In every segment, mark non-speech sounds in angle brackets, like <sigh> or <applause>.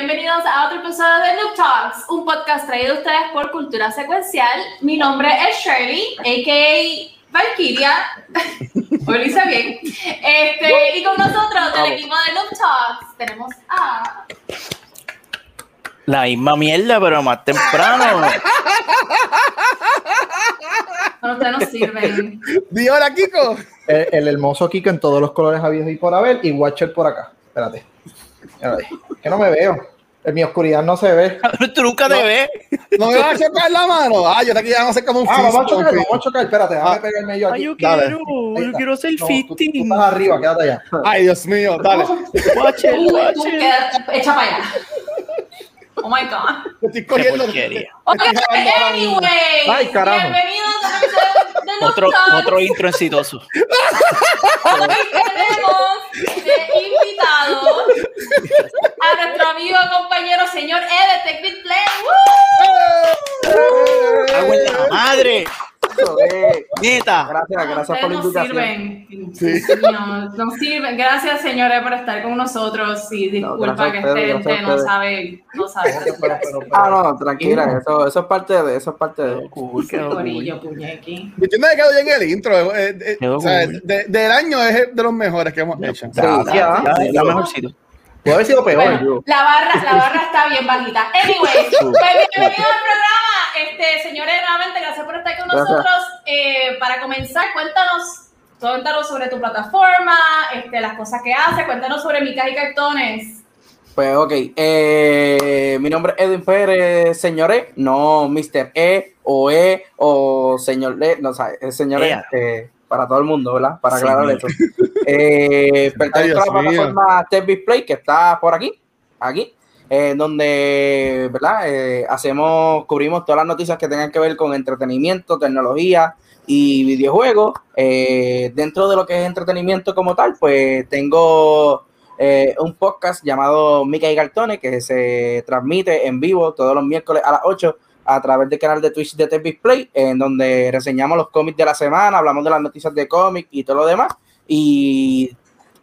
Bienvenidos a otro episodio de Noob Talks, un podcast traído a ustedes por Cultura Secuencial. Mi nombre es Shirley, a.k.a. Valkyria. Hoy lo hice bien. Este, y con nosotros del equipo de Noob Talks tenemos a... La misma mierda, pero más temprano. No, ustedes no sirven. Di hola, Kiko. El, el hermoso Kiko en todos los colores habidos y por haber y Watcher por acá. Espérate. Que no me veo. En mi oscuridad no se ve. <laughs> Tú nunca te ves. No me vas a chocar la mano. Ah, yo te vamos a hacer como un Ah, vamos a chocar, vamos a chocar. Espérate, déjame Ah. pegarme yo aquí. Ay, yo quiero, yo quiero ser No, tú- tú, fisting. estás arriba, quédate allá. Ay, Dios mío, dale. Watch it, Tú, watch tú it. echa para allá. Oh my god. Estoy Qué cogiendo. porquería. Anyway. Ay, carajo. Bienvenidos a de Otro, Talks. otro intro exitoso. Hoy tenemos de invitado a nuestro amigo compañero señor E de Technic Play. ¡Hago en la madre! Eh, Neta. Gracias, gracias por la invitación. sirven. Sí. Mío, nos sirven. Gracias, señores, por estar con nosotros. Y disculpa a que ustedes, este gracias a ente no sabe, no sabe. Pero, pero, pero, Ah, no, tranquila, eso, eso es parte de, eso es parte de. Cool, cool. Corillo, puñequi. Yo entiendo que quedó bien el intro. eh, eh, Quedó o sea, de- del año es de los mejores que hemos hecho. Gracias. Ya, La mejorcito. Puede haber sido peor. Bueno, la barra, la barra está bien bajita. Anyways, <laughs> pues bienvenido al programa. Este, señores, nuevamente, gracias por estar con nosotros. Eh, para comenzar, cuéntanos, cuéntanos sobre tu plataforma, este, las cosas que haces, cuéntanos sobre micas y cartones. Pues ok, eh, mi nombre es Edwin Pérez, señor E, no Mr. E o E o señor E, no sabes, es señor E, Ea. eh, para todo el mundo, ¿verdad? Para aclarar Señor. eso. <laughs> Eh, pertenezco a la plataforma Tech Display que está por aquí, aquí, eh, donde, ¿verdad? Eh, hacemos, cubrimos todas las noticias que tengan que ver con entretenimiento, tecnología y videojuegos. Eh, dentro de lo que es entretenimiento como tal, pues tengo eh, un podcast llamado Mica y Cartones que se transmite en vivo todos los miércoles a las 8 a través del canal de Twitch de Tech Display, en donde reseñamos los cómics de la semana, hablamos de las noticias de cómics y todo lo demás. Y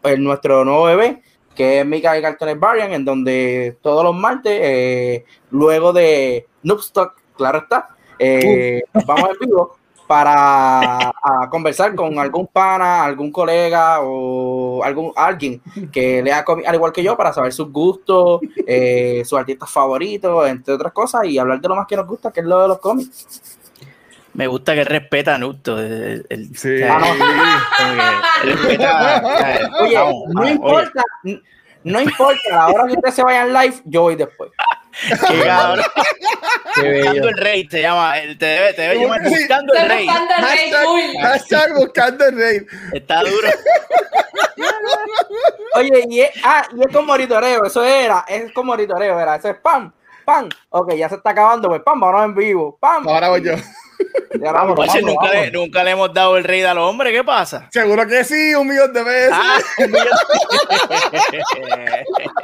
pues, nuestro nuevo bebé, que es Mica y Cartones Variant, en donde todos los martes, eh, luego de Noobstock, claro está, eh, vamos en vivo para a conversar con algún pana, algún colega o algún alguien que lea cómics al igual que yo para saber sus gustos, eh, sus artistas favoritos, entre otras cosas, y hablar de lo más que nos gusta, que es lo de los cómics. Me gusta que respeta a Nuto. El, el- Sí. respeta, sea, Oye, no vamos, importa, no importa, a la hora que ustedes se vayan live, yo voy después. Oye, qué cabrón. Qué bello. Buscando el rey se llama. el- Te debe, te debe llamar buscando el rey. buscando el rey Hashtag, buscando el rey. Está duro. Oye, y es, ah, y es con monitoreo, eso era, es con monitoreo, era, eso es pam, pam, ok, ya se está acabando, pues pam, vámonos en vivo, pam, Ahora voy yo. <laughs> y ahora vámonos, Oye, vámonos, nunca, le, vámonos. nunca le hemos dado el rey al hombre. ¿Qué pasa? Seguro que sí, un millón de veces. Ah,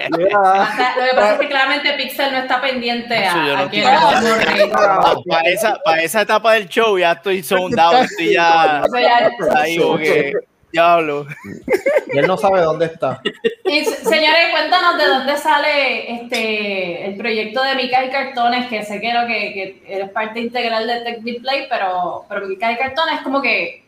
Lo que pasa es que claramente Pixel no está pendiente a, no a quién entiendo. es el rey. <laughs> para, esa, para esa etapa del show ya estoy out. Estoy ya O sea, ya- ahí. Diablo. Y él no sabe dónde está. Y, se- señores, cuéntanos de dónde sale este el proyecto de Mica y Cartones, que sé que, lo que, que eres parte integral de Tech Display, pero, pero Mica y Cartones es como que.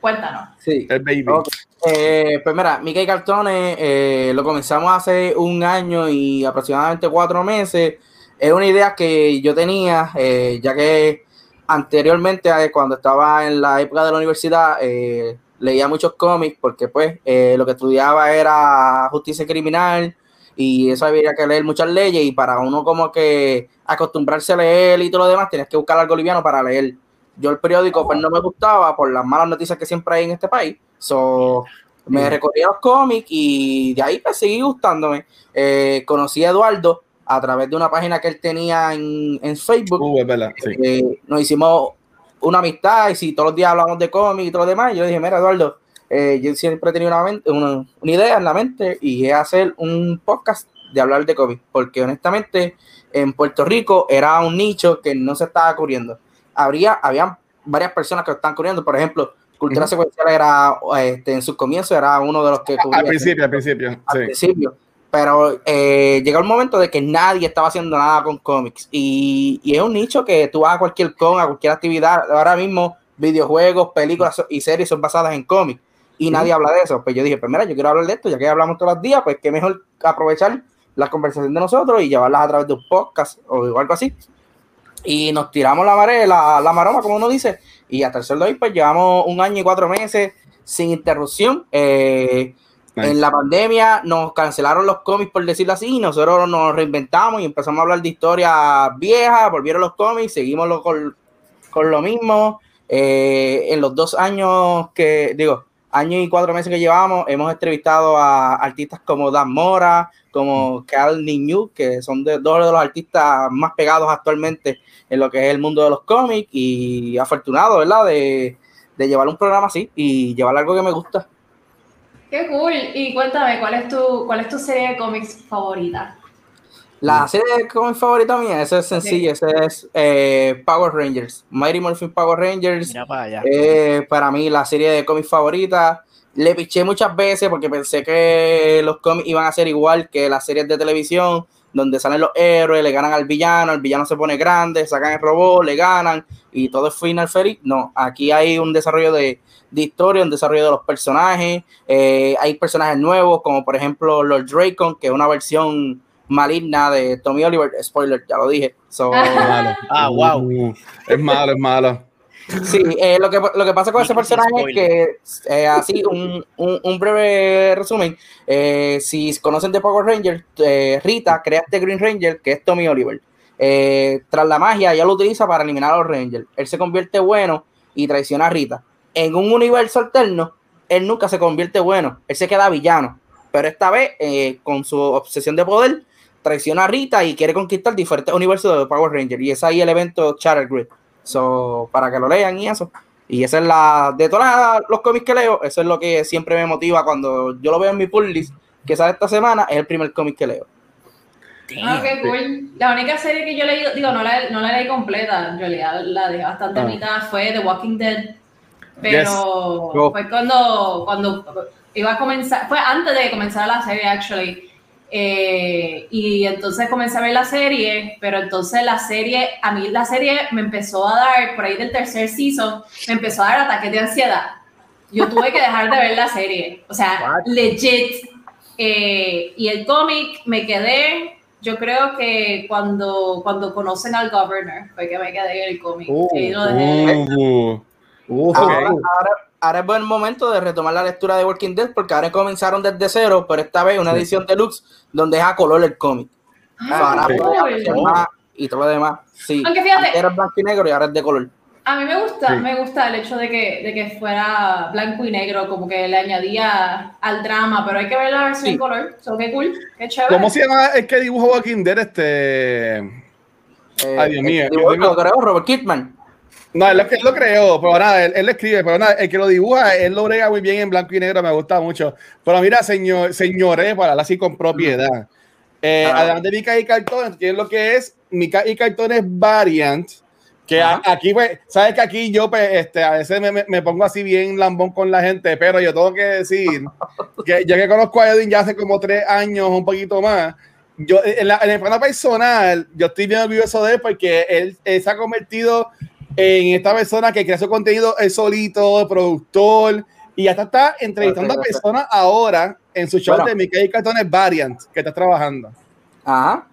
Cuéntanos. sí. El baby. Ok. Eh, pues mira, Mickey Cartones eh, lo comenzamos hace un año y aproximadamente cuatro meses. Es una idea que yo tenía, eh, ya que anteriormente, eh, cuando estaba en la época de la universidad, eh, leía muchos cómics porque pues eh, lo que estudiaba era justicia criminal y eso había que leer muchas leyes y para uno como que acostumbrarse a leer y todo lo demás, tenías que buscar algo liviano para leer. Yo el periódico pues no me gustaba por las malas noticias que siempre hay en este país. So, me recorrí a los cómics y de ahí pues seguí gustándome. Eh, conocí a Eduardo a través de una página que él tenía en, en Facebook. Uh, es verdad. Sí. Eh, nos hicimos una amistad y si todos los días hablamos de cómics y todo lo demás, yo dije, mira, Eduardo, eh, yo siempre he tenido una, mente- una, una idea en la mente y es hacer un podcast de hablar de cómics, porque honestamente en Puerto Rico era un nicho que no se estaba cubriendo. Habría, habían varias personas que lo están cubriendo, por ejemplo, Cultura. Secuencial era, este, en sus comienzos era uno de los que cubría Al principio, al principio. al Sí. principio. Pero eh, llegó el momento de que nadie estaba haciendo nada con cómics. Y, y es un nicho que tú vas a cualquier con, a cualquier actividad. Ahora mismo, videojuegos, películas y series son basadas en cómics. Y nadie habla de eso. Pues yo dije, pues mira, yo quiero hablar de esto, ya que hablamos todos los días, pues qué mejor aprovechar la conversación de nosotros y llevarlas a través de un podcast o algo así. Y nos tiramos la mare, la, la maroma, como uno dice. Y hasta el sol de hoy, pues llevamos un año y cuatro meses sin interrupción. Eh, En la pandemia nos cancelaron los cómics, por decirlo así, y nosotros nos reinventamos y empezamos a hablar de historias viejas, volvieron los cómics, seguimos con, con lo mismo. Eh, en los dos años que, digo, año y cuatro meses que llevamos, hemos entrevistado a artistas como Dan Mora, como Cal Niñu, que son dos de los artistas más pegados actualmente en lo que es el mundo de los cómics, y afortunado, ¿verdad?, de, de llevar un programa así y llevar algo que me gusta. Qué cool. Y cuéntame, ¿cuál es tu, cuál es tu serie de cómics favorita? La serie de cómics favorita mía, esa es sencilla, esa es eh, Power Rangers, Mighty Morphin Power Rangers. Mira para allá. Eh, para mí la serie de cómics favorita. Le piché muchas veces porque pensé que los cómics iban a ser igual que las series de televisión, donde salen los héroes, le ganan al villano, el villano se pone grande, sacan el robot, le ganan y todo es final feliz. No, aquí hay un desarrollo de, de historia, un desarrollo de los personajes. eh, hay personajes nuevos, como por ejemplo Lord Dracon, que es una versión maligna de Tommy Oliver. Spoiler, ya lo dije. So, <laughs> Malo. Ah, wow. Es malo, es malo. Sí, eh, lo, que, lo que pasa con ese personaje es que, eh, así, un, un, un breve resumen, eh, si conocen de Power Rangers, eh, Rita crea este Green Ranger, que es Tommy Oliver. Eh, tras la magia, ella lo utiliza para eliminar a los Rangers. Él se convierte bueno y traiciona a Rita. En un universo alterno, él nunca se convierte bueno, él se queda villano. Pero esta vez, eh, con su obsesión de poder, traiciona a Rita y quiere conquistar diferentes universos de Power Rangers. Y es ahí el evento Shatter Grid. So, para que lo lean y eso. Y esa es la, de todos los cómics que leo, eso es lo que siempre me motiva cuando yo lo veo en mi pull list que sale esta semana, es el primer cómic que leo. Ah, cool. La única serie que yo leí, digo, no la, no la leí completa, en realidad la dejé bastante a Ah. mitad, fue The Walking Dead. Pero Go. fue cuando, cuando iba a comenzar, fue antes de comenzar la serie, actually. Eh, y entonces comencé a ver la serie, pero entonces la serie, a mí la serie me empezó a dar, por ahí del tercer season, me empezó a dar ataques de ansiedad. Yo tuve que dejar de ver la serie. O sea, legit. Eh, y el cómic me quedé, yo creo que cuando, cuando conocen al governor, fue que me quedé en el cómic. Dejé. Uh, Uh, Ahora, ahora, ahora es buen momento de retomar la lectura de Walking Dead porque ahora comenzaron desde cero, pero esta vez una edición deluxe donde es a color el cómic. Ah, Para y todo lo demás. Sí, Aunque fíjate- antes era blanco y negro y ahora es de color. A mí me gusta, Sí. me gusta el hecho de que, de que fuera blanco y negro, como que le añadía al drama, pero hay que ver la versión Sí. en color. So, qué cool, qué chévere. ¿Cómo se llama el que dibuja Walking Dead? Este. Eh, Ay, Dios mío, yo dibujo tengo- Robert Kidman. No, él, lo- él lo creó, pero nada, él, él lo escribe, pero nada, el que lo dibuja, él lo brega muy bien en blanco y negro, me gusta mucho. Pero mira, señor, señores, para hablar así con propiedad. Eh, Ah. Además de Mica y Cartones, tienen lo que es Mica y Cartones Variant, que Ajá. aquí, pues, sabes que aquí yo, pues, este, a veces me, me- me pongo así bien lambón con la gente, pero yo tengo que decir <laughs> que ya que conozco a Edwin ya hace como tres años, un poquito más, yo en, la, en el plano personal, yo estoy bien orgulloso de él porque él, él se ha convertido en esta persona que crea su contenido él solito, productor, y hasta está entrevistando a personas ahora en su show Bueno. de Mickey Cartones Variant, que está trabajando. Ajá.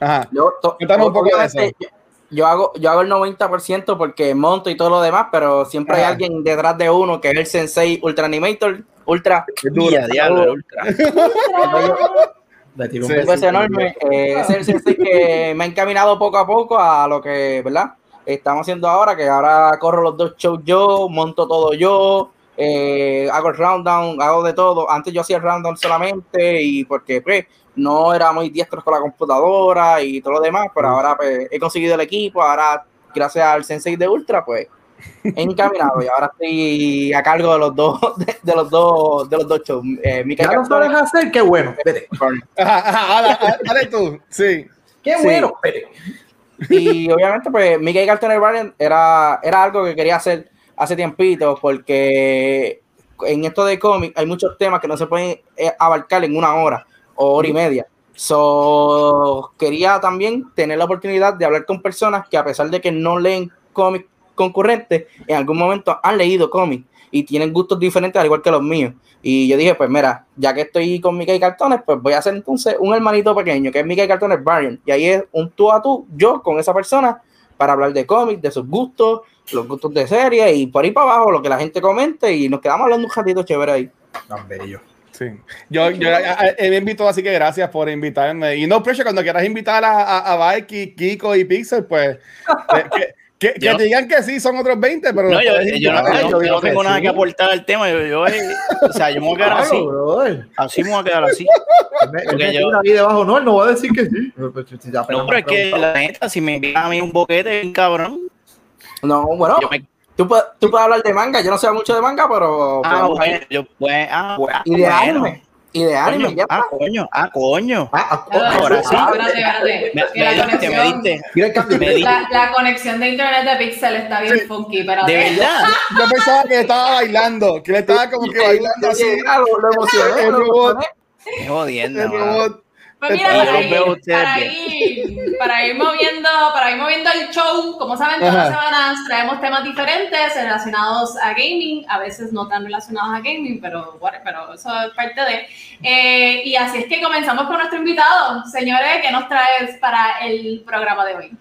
Ajá. Yo, Cuéntanos un poco de eso. Yo, yo hago, yo hago el 90% porque monto y todo lo demás, pero siempre hay alguien detrás de uno que es el Sensei Ultra Animator, Ultra. Es diablo, el ultra. <laughs> Sí, Un enorme. Eh, es el sensei que me ha encaminado poco a poco a lo que, ¿verdad? Estamos haciendo ahora, que ahora corro los dos shows yo, monto todo yo, eh, hago el rounddown, hago de todo. Antes yo hacía el rounddown solamente y porque pues no era muy diestro con la computadora y todo lo demás, pero ahora pues he conseguido el equipo, ahora gracias al sensei de Ultra, pues <laughs> encaminado y ahora estoy a cargo de los dos, <laughs> de, de los dos, de los dos shows. Eh, Ya sabes hacer, qué bueno. Vete. <laughs> Ajá, ajá, ahora, ahora, dale tú. Sí. Qué Sí. bueno. Vete. Y obviamente, pues, Mickey Cartoon Variant era, era algo que quería hacer hace tiempito, porque en esto de cómic hay muchos temas que no se pueden eh, abarcar en una hora o hora y media. So, quería también tener la oportunidad de hablar con personas que a pesar de que no leen cómics concurrentes, en algún momento han leído cómics y tienen gustos diferentes al igual que los míos. Y yo dije, pues mira, ya que estoy con Mickey Cartones, pues voy a hacer entonces un hermanito pequeño, que es Mickey Cartones Variant. Y ahí es un tú a tú, yo con esa persona, para hablar de cómics, de sus gustos, los gustos de serie y por ahí para abajo, lo que la gente comente y nos quedamos hablando un ratito chévere ahí. Tan bello. Sí. Yo, yo a- a- él me invitó, así que gracias por invitarme. Y no pressure, cuando quieras invitar a, a, a Vikey, Kiko y Pixel, pues <laughs> eh, que, que, que Yo- te digan que sí, son otros 20, pero No, yo, yo no, yo yo no tengo nada que aportar al tema. Yo, yo, eh, o sea, yo me voy a quedar Claro, así. brother. Así me voy a quedar así. Porque yo- ahí debajo, no, él no va a decir que sí. Pues, No, pero es que la neta, si me envían a mí un boquete, cabrón. No, bueno, Yo me. tú, puedes, tú puedes hablar de manga, yo no sé mucho de manga, pero... Ah, bueno, yo, pues, ah, bueno, y de bueno. anime, y de anime, Coño, ya ah, coño, ah, coño. Ah, ah, Ah, Ahora sí. Espérate, espérate. Me, la diste, me conexión- diste. Mira el cambio. Me di- La, la conexión de internet de Pixel está bien funky, espérate. De verdad. <laughs> Yo pensaba que estaba bailando, que le estaba como que bailando así. Lo, lo emocioné, El robot. Qué jodiendo, El robot. Pues mira, para ir, para, ir, para ir moviendo, para ir moviendo el show, como saben, todas las semanas traemos temas diferentes relacionados a gaming, a veces no tan relacionados a gaming, pero, bueno, pero eso es parte de. Eh, y así es que comenzamos con nuestro invitado. Señores, ¿qué nos traes para el programa de hoy?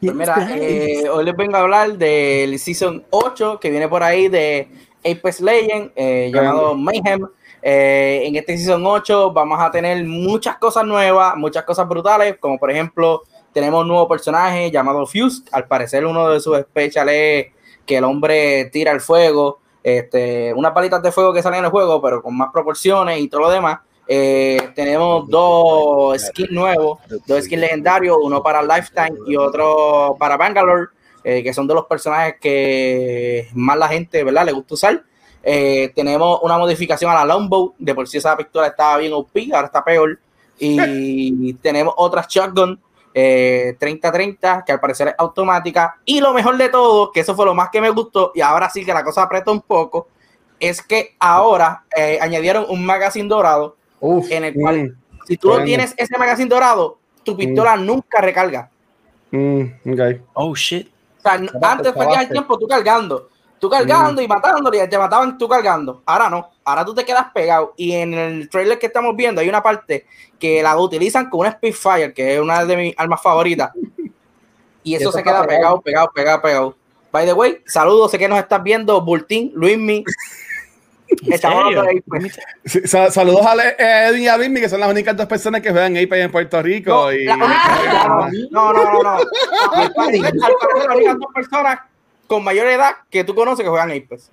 Pues mira, eh, hoy les vengo a hablar del Season 8 que viene por ahí de Apex Legend eh, llamado Mayhem. Eh, en este Season 8 vamos a tener muchas cosas nuevas, muchas cosas brutales, como por ejemplo tenemos un nuevo personaje llamado Fuse. Al parecer uno de sus specials es que el hombre tira el fuego, este, unas palitas de fuego que salen en el juego, pero con más proporciones y todo lo demás. Eh, tenemos dos skins nuevos, dos skins legendarios, uno para Lifetime y otro para Bangalore, eh, que son de los personajes que más la gente ¿verdad? le gusta usar. Eh, tenemos una modificación a la Longbow, de por sí esa pistola estaba bien OP, ahora está peor. Y <laughs> tenemos otra Shotgun eh, 30-30, que al parecer es automática. Y lo mejor de todo, que eso fue lo más que me gustó, y ahora sí que la cosa aprieta un poco, es que ahora eh, añadieron un magazine dorado Uf, en el cual, Mm, si tú no tienes ese magazine dorado, tu pistola nunca recarga. mm, ok. Oh, shit. O sea, antes perdías el tiempo tú cargando, tú cargando y matándole, te mataban tú cargando. Ahora no, ahora tú te quedas pegado. Y en el trailer que estamos viendo hay una parte que la utilizan con una Spitfire, que es una de mis armas favoritas. Y eso Eso se queda pegado. pegado, pegado, pegado. By the way, saludos, sé que nos estás viendo, Bultín, Luismi. Pues. Saludos a eh, Edwin y a Luismi, que son las únicas dos personas que juegan Apex en Puerto Rico. No, y, <laughs> no, no, no, no. <laughs> Las únicas dos personas con mayor edad que tú conoces que juegan Apex.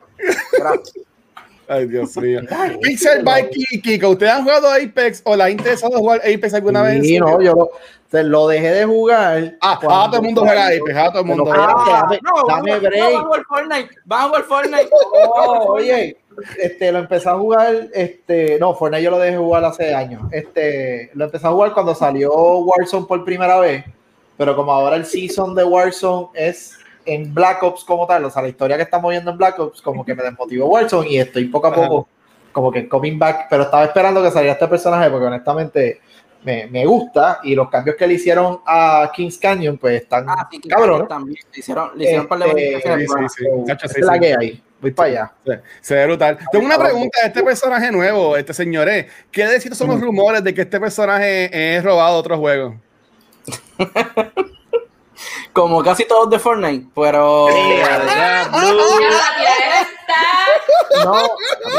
Gracias. <laughs> Ay, Dios mío. Pixel Bike y Kiko, ¿ustedes han jugado Apex o les ha interesado jugar Apex alguna vez? Sí, no, yo lo, te lo dejé de jugar. Ah, ah, todo el mundo juega Apex, ah, todo el mundo espérate, dame- dame vamos, break. vamos a jugar Fortnite. Vamos Fortnite. Oh, oye, este, lo empecé a jugar, este, no, Fortnite yo lo dejé jugar hace años. Este, lo empecé a jugar cuando salió Warzone por primera vez, pero como ahora el season de Warzone es en Black Ops como tal, o sea, la historia que estamos viendo en Black Ops, como que me desmotivó Warzone y estoy poco a poco como que coming back, pero estaba esperando que saliera este personaje porque honestamente me, me gusta y los cambios que le hicieron a Kings Canyon pues están Ah, sí, cabrones. también. Le hicieron, le hicieron un par de Este, sí, sí, la que hay. Voy para allá. Se- ve brutal. Tengo una pregunta de este personaje nuevo, este señores. ¿Qué decir son los rumores de que este personaje es robado de otro juego? <laughs> Como casi todos de Fortnite, pero. <laughs> Ya. Ya. No,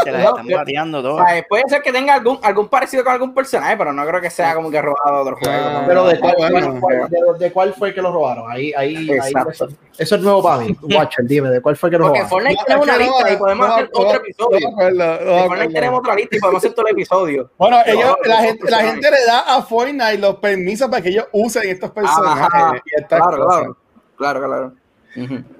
Te la No, están yo- bateando o todo. sea, puede ser que tenga algún, algún parecido con algún personaje, pero no creo que sea como que robado de otro juego. Ah, pero de cuál, bueno. cuál- de, de cuál fue que lo robaron? Ahí, ahí, ahí Exacto. eso, eso es nuevo para mí. <laughs> Watcher, dime, ¿de cuál fue que lo Porque robaron? Fortnite No, tenemos es una lista y podemos no, hacer no, otro no episodio. no Fortnite tenemos otra lista y podemos hacer todo el episodio. Bueno, ellos, No, la, gente, la gente le da a Fortnite los permisos para que ellos usen estos personajes. Ajá, y estas Claro, cosas. claro. Claro, claro.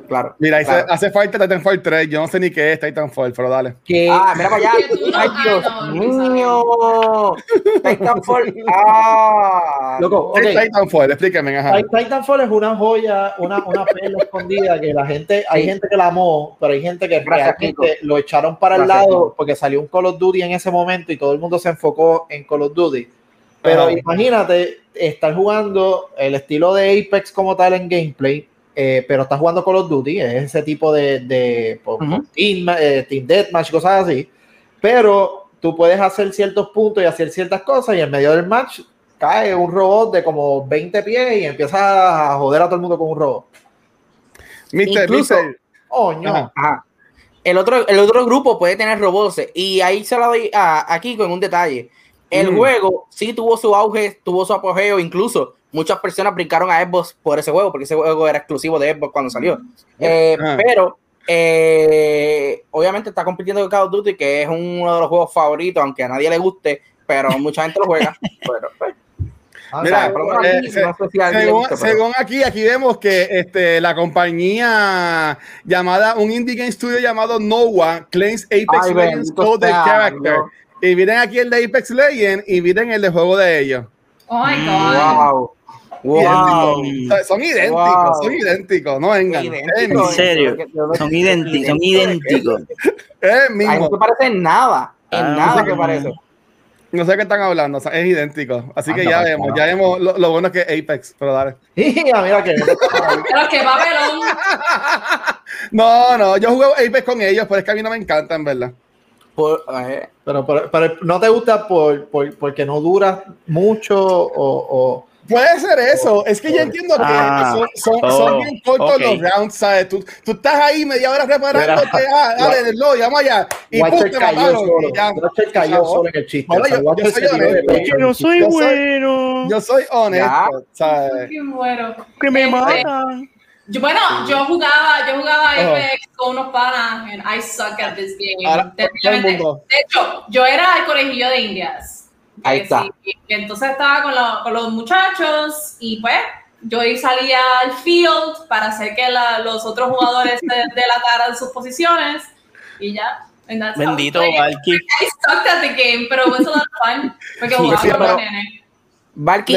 Claro. Mira, ahí se- claro. hace falta Titanfall 3. Yo no sé ni qué es Titanfall, pero dale. Que Ah, mira para allá. Ay, Dios mío. Titanfall. <laughs> Ah. loco, ¿Qué ok. es Titanfall? Explíqueme, ajá. Ti- Titanfall es una joya, una, una perla <laughs> escondida que la gente, hay gente que la amó, pero hay gente que Gracias, realmente lo echaron para el Gracias, lado porque salió un Call of Duty en ese momento y todo el mundo se enfocó en Call of Duty. Pero Ajá. imagínate estar jugando el estilo de Apex como tal en gameplay, eh, pero estás jugando Call of Duty, es ese tipo de, de por- Ujú. team, eh, team deathmatch, cosas así. Pero tú puedes hacer ciertos puntos y hacer ciertas cosas y en medio del match cae un robot de como 20 pies y empieza a joder a todo el mundo con un robot. Mister, Incluso- Mister. Ajá. Ajá. El otro, el otro grupo puede tener robots y ahí se la doy a, aquí con un detalle. El Mm. juego sí tuvo su auge, tuvo su apogeo, incluso muchas personas brincaron a Xbox por ese juego, porque ese juego era exclusivo de Xbox cuando salió. Eh, Ah. Pero eh, obviamente está compitiendo con Call of Duty, que es uno de los juegos favoritos, aunque a nadie le guste, pero <laughs> mucha gente lo juega. Pero, pues, Ah, eh, se- no sé si Según, aquí, aquí vemos que este, la compañía llamada, un indie game studio llamado Noah, claims Apex Legends Code Character. Dios. Y miren aquí el de Apex Legends y miren el de juego de ellos. Oh my Mm, god. Wow. Wow. Idénticos. Son idénticos, Wow. son idénticos, no vengan. Es ¿En serio? Son idénticos, son idénticos. <laughs> Es mismo. no se parece en nada. En Ah, nada no sé que parece. No sé qué están hablando, o sea, es idéntico. Así que Anda, ya vemos, ya vemos lo, lo bueno que es Apex, pero dale. <laughs> Mira, mira que Pero que papelón. <laughs> No, no, yo jugué Apex con ellos, pero es que a mí no me encanta, en verdad. Por- eh, pero, pero, pero no te gusta por, por- porque no dura mucho o, o- Puede ser eso, es que yo entiendo que Ah, son, son, oh, son bien cortos los rounds, ¿sabes? Tú, tú estás ahí media hora reparándote, ah, <laughs> dale, lo llama allá, y pum, Watcher te cayó mataron, solo. y ya. Watcher cayó Chavo. solo en el chiste. Bueno, O sea, yo- soy honesto. Yo soy- bueno. Yo soy honesto, ¿sabes? Qué bueno. Que me Este, matan. Yo, bueno, yo jugaba, yo jugaba Ajá. Apex con unos panas and I suck at this game. Ahora. De hecho, yo era el conejillo de indias. Ahí está. sí, entonces estaba con, lo- con los muchachos y pues yo ahí salía al field para hacer que la- los otros jugadores de- <laughs> delataran sus posiciones y ya. Bendito. I sucked at the game, pero it was a lot of fun. Porque Sí, jugaba sí, con los nenes. Valky,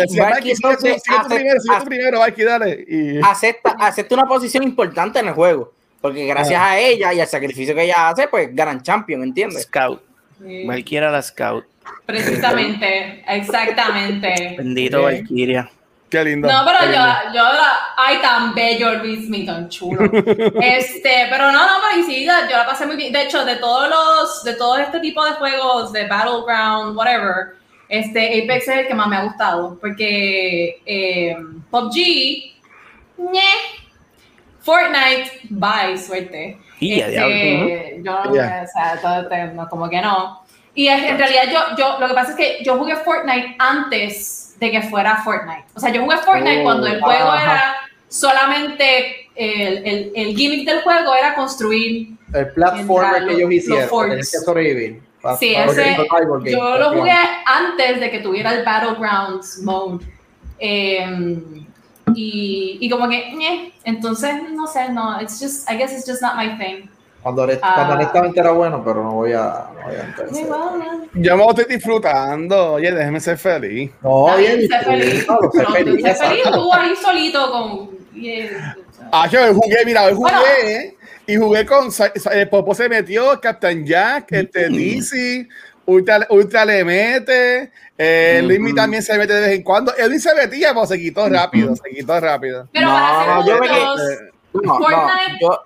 acepta, acepta una posición importante en el juego. Porque gracias Ah. a ella y al sacrificio que ella hace, pues ganan champion, ¿entiendes? Scout. Sí, Valky era la Scout. Precisamente, <laughs> exactamente. Bendito. Valkyria. qué lindo. No, pero yo, lindo. yo la, ay, tan bello Luis mi tan chulo. <laughs> Este, pero no, no, pero sí, la- yo la pasé muy bien. De hecho, de todos los, de todo este tipo de juegos, de Battleground, whatever, este, Apex es el que más me ha gustado. Porque eh, PUBG, ñe. Fortnite, bye, suerte. Y. Este, yo no, Ya. o sea, todo este- no, como que no. Y es- en realidad yo, yo, lo que pasa es que yo jugué Fortnite antes de que fuera Fortnite. O sea, yo jugué Fortnite Oh, cuando el juego ajá. era solamente, el, el, el gimmick del juego era construir. El platformer que ellos los- hicieron, que sobrevivir. Sí, ese- game, Yo lo jugué antes de que tuviera el Battlegrounds mode. Em, y, y como que, ñe. entonces, no sé, no, it's just, I guess it's just not my thing. Cuando, Ah. cuando honestamente era bueno, pero no voy a, no voy a bueno. Yo me estoy disfrutando, oye, déjeme ser feliz. No, bien, sé feliz. sé Pero feliz, tú ahí solito con. yeah. Ah, yo jugué, mira, hoy jugué Bueno. Y jugué con Popo se metió, Captain Jack, este. <laughs> DC, Ultra, Ultra le mete, eh, Mm. Luismi también se mete de vez en cuando. Edwin se metía, pero se quitó rápido, se quitó rápido. Pero No, para ser no, yo me justos, Eh, no, Fortnite, yo-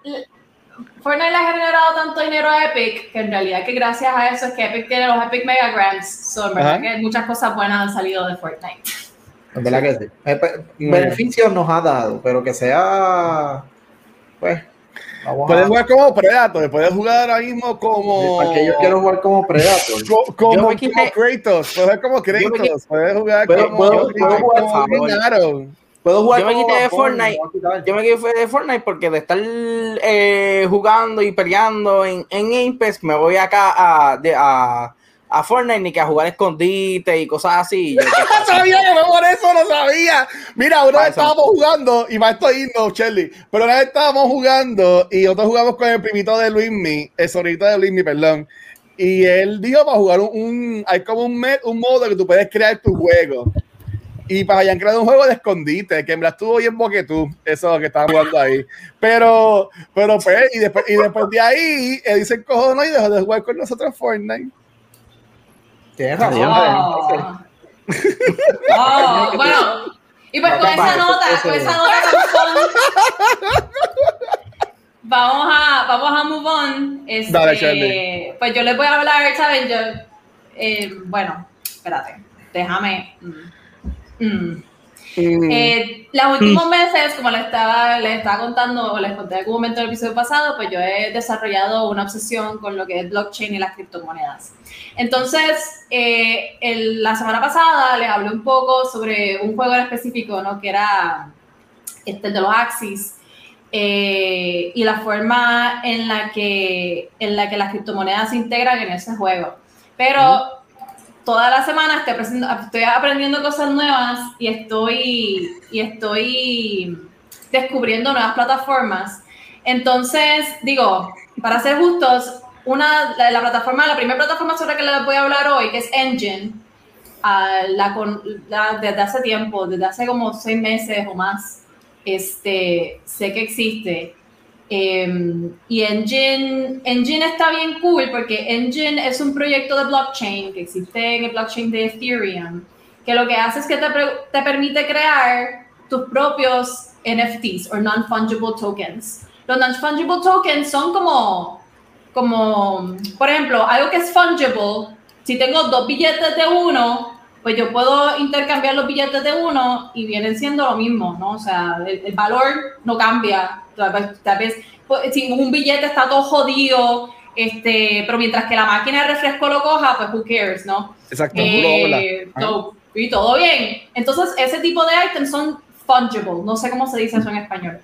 Fortnite le ha generado tanto dinero a Epic que en realidad que gracias a eso es que Epic tiene los Epic Mega Grants. So, en verdad que muchas cosas buenas han salido de Fortnite. En verdad que sí. Eh, Muy Beneficios nos ha dado, pero que sea. Pues. Vamos Puedes a. jugar como Predator, puedes jugar ahora mismo como. Porque yo quiero jugar como Predator. co- como, Yo me como quité- Kratos, puedes jugar como quité- Kratos, puedes jugar Puedo- como, puedo- puedo jugar, como. Puedo jugar Yo me como quité de Fortnite. Yo me fue de Fortnite porque de estar eh, jugando y peleando en, en Apex, me voy acá a, de, a a Fortnite ni que a jugar escondite y cosas así. Yo, <laughs> No sabía que no por eso lo sabía. Mira, una vez estábamos jugando, y más estoy yendo, Shelly, pero una vez estábamos jugando y nosotros jugamos con el primito de Luismi, el sonito de Luismi, perdón. Y él dijo para jugar un, un- hay como un, un modo que tú puedes crear tu juego. Y para hayan creado un juego de escondite, que en verdad estuvo bien boquetú, eso que estaban jugando ahí. Pero, pero pues, y después, y después de ahí, él dice cojones y dejó de jugar con nosotros Fortnite. Tienes razón. Oh. Oh, bueno, y pues No con esa nota, con es. esa nota vamos con- vamos a vamos a move on. Este, Dale, pues yo les voy a hablar, ¿saben? Yo, eh, bueno, espérate, déjame. mm, mm. Eh, los últimos meses, como les estaba, les estaba contando o les conté en algún momento del episodio pasado, pues yo he desarrollado una obsesión con lo que es blockchain y las criptomonedas. Entonces, eh, el- la semana pasada les hablé un poco sobre un juego en específico, ¿no? Que era este, de los Axis. eh, y la forma en la, que, en la que las criptomonedas se integran en ese juego. Pero toda la semana estoy aprendiendo, estoy aprendiendo cosas nuevas y estoy, y estoy descubriendo nuevas plataformas. Entonces, digo, para ser justos, una, la, la plataforma, la primera plataforma sobre la que les voy a hablar hoy, que es Engine, ah, la con- la- desde hace tiempo, desde hace como seis meses o más, este, sé que existe. Eh, y Engine, Engine está bien cool porque Engine es un proyecto de blockchain que existe en el blockchain de Ethereum, que lo que hace es que te, te permite crear tus propios NFTs o non-fungible tokens. Los non-fungible tokens son como, como, por ejemplo, algo que es fungible. Si tengo dos billetes de uno, pues yo puedo intercambiar los billetes de uno y vienen siendo lo mismo, ¿no? O sea, el, el valor no cambia. Tal vez, tal vez, pues, si un billete está todo jodido, este, pero mientras que la máquina de refresco lo coja, pues who cares, ¿no? Exacto, Eh, todo- y todo bien. Entonces, ese tipo de items son fungible. No sé cómo se dice eso en español.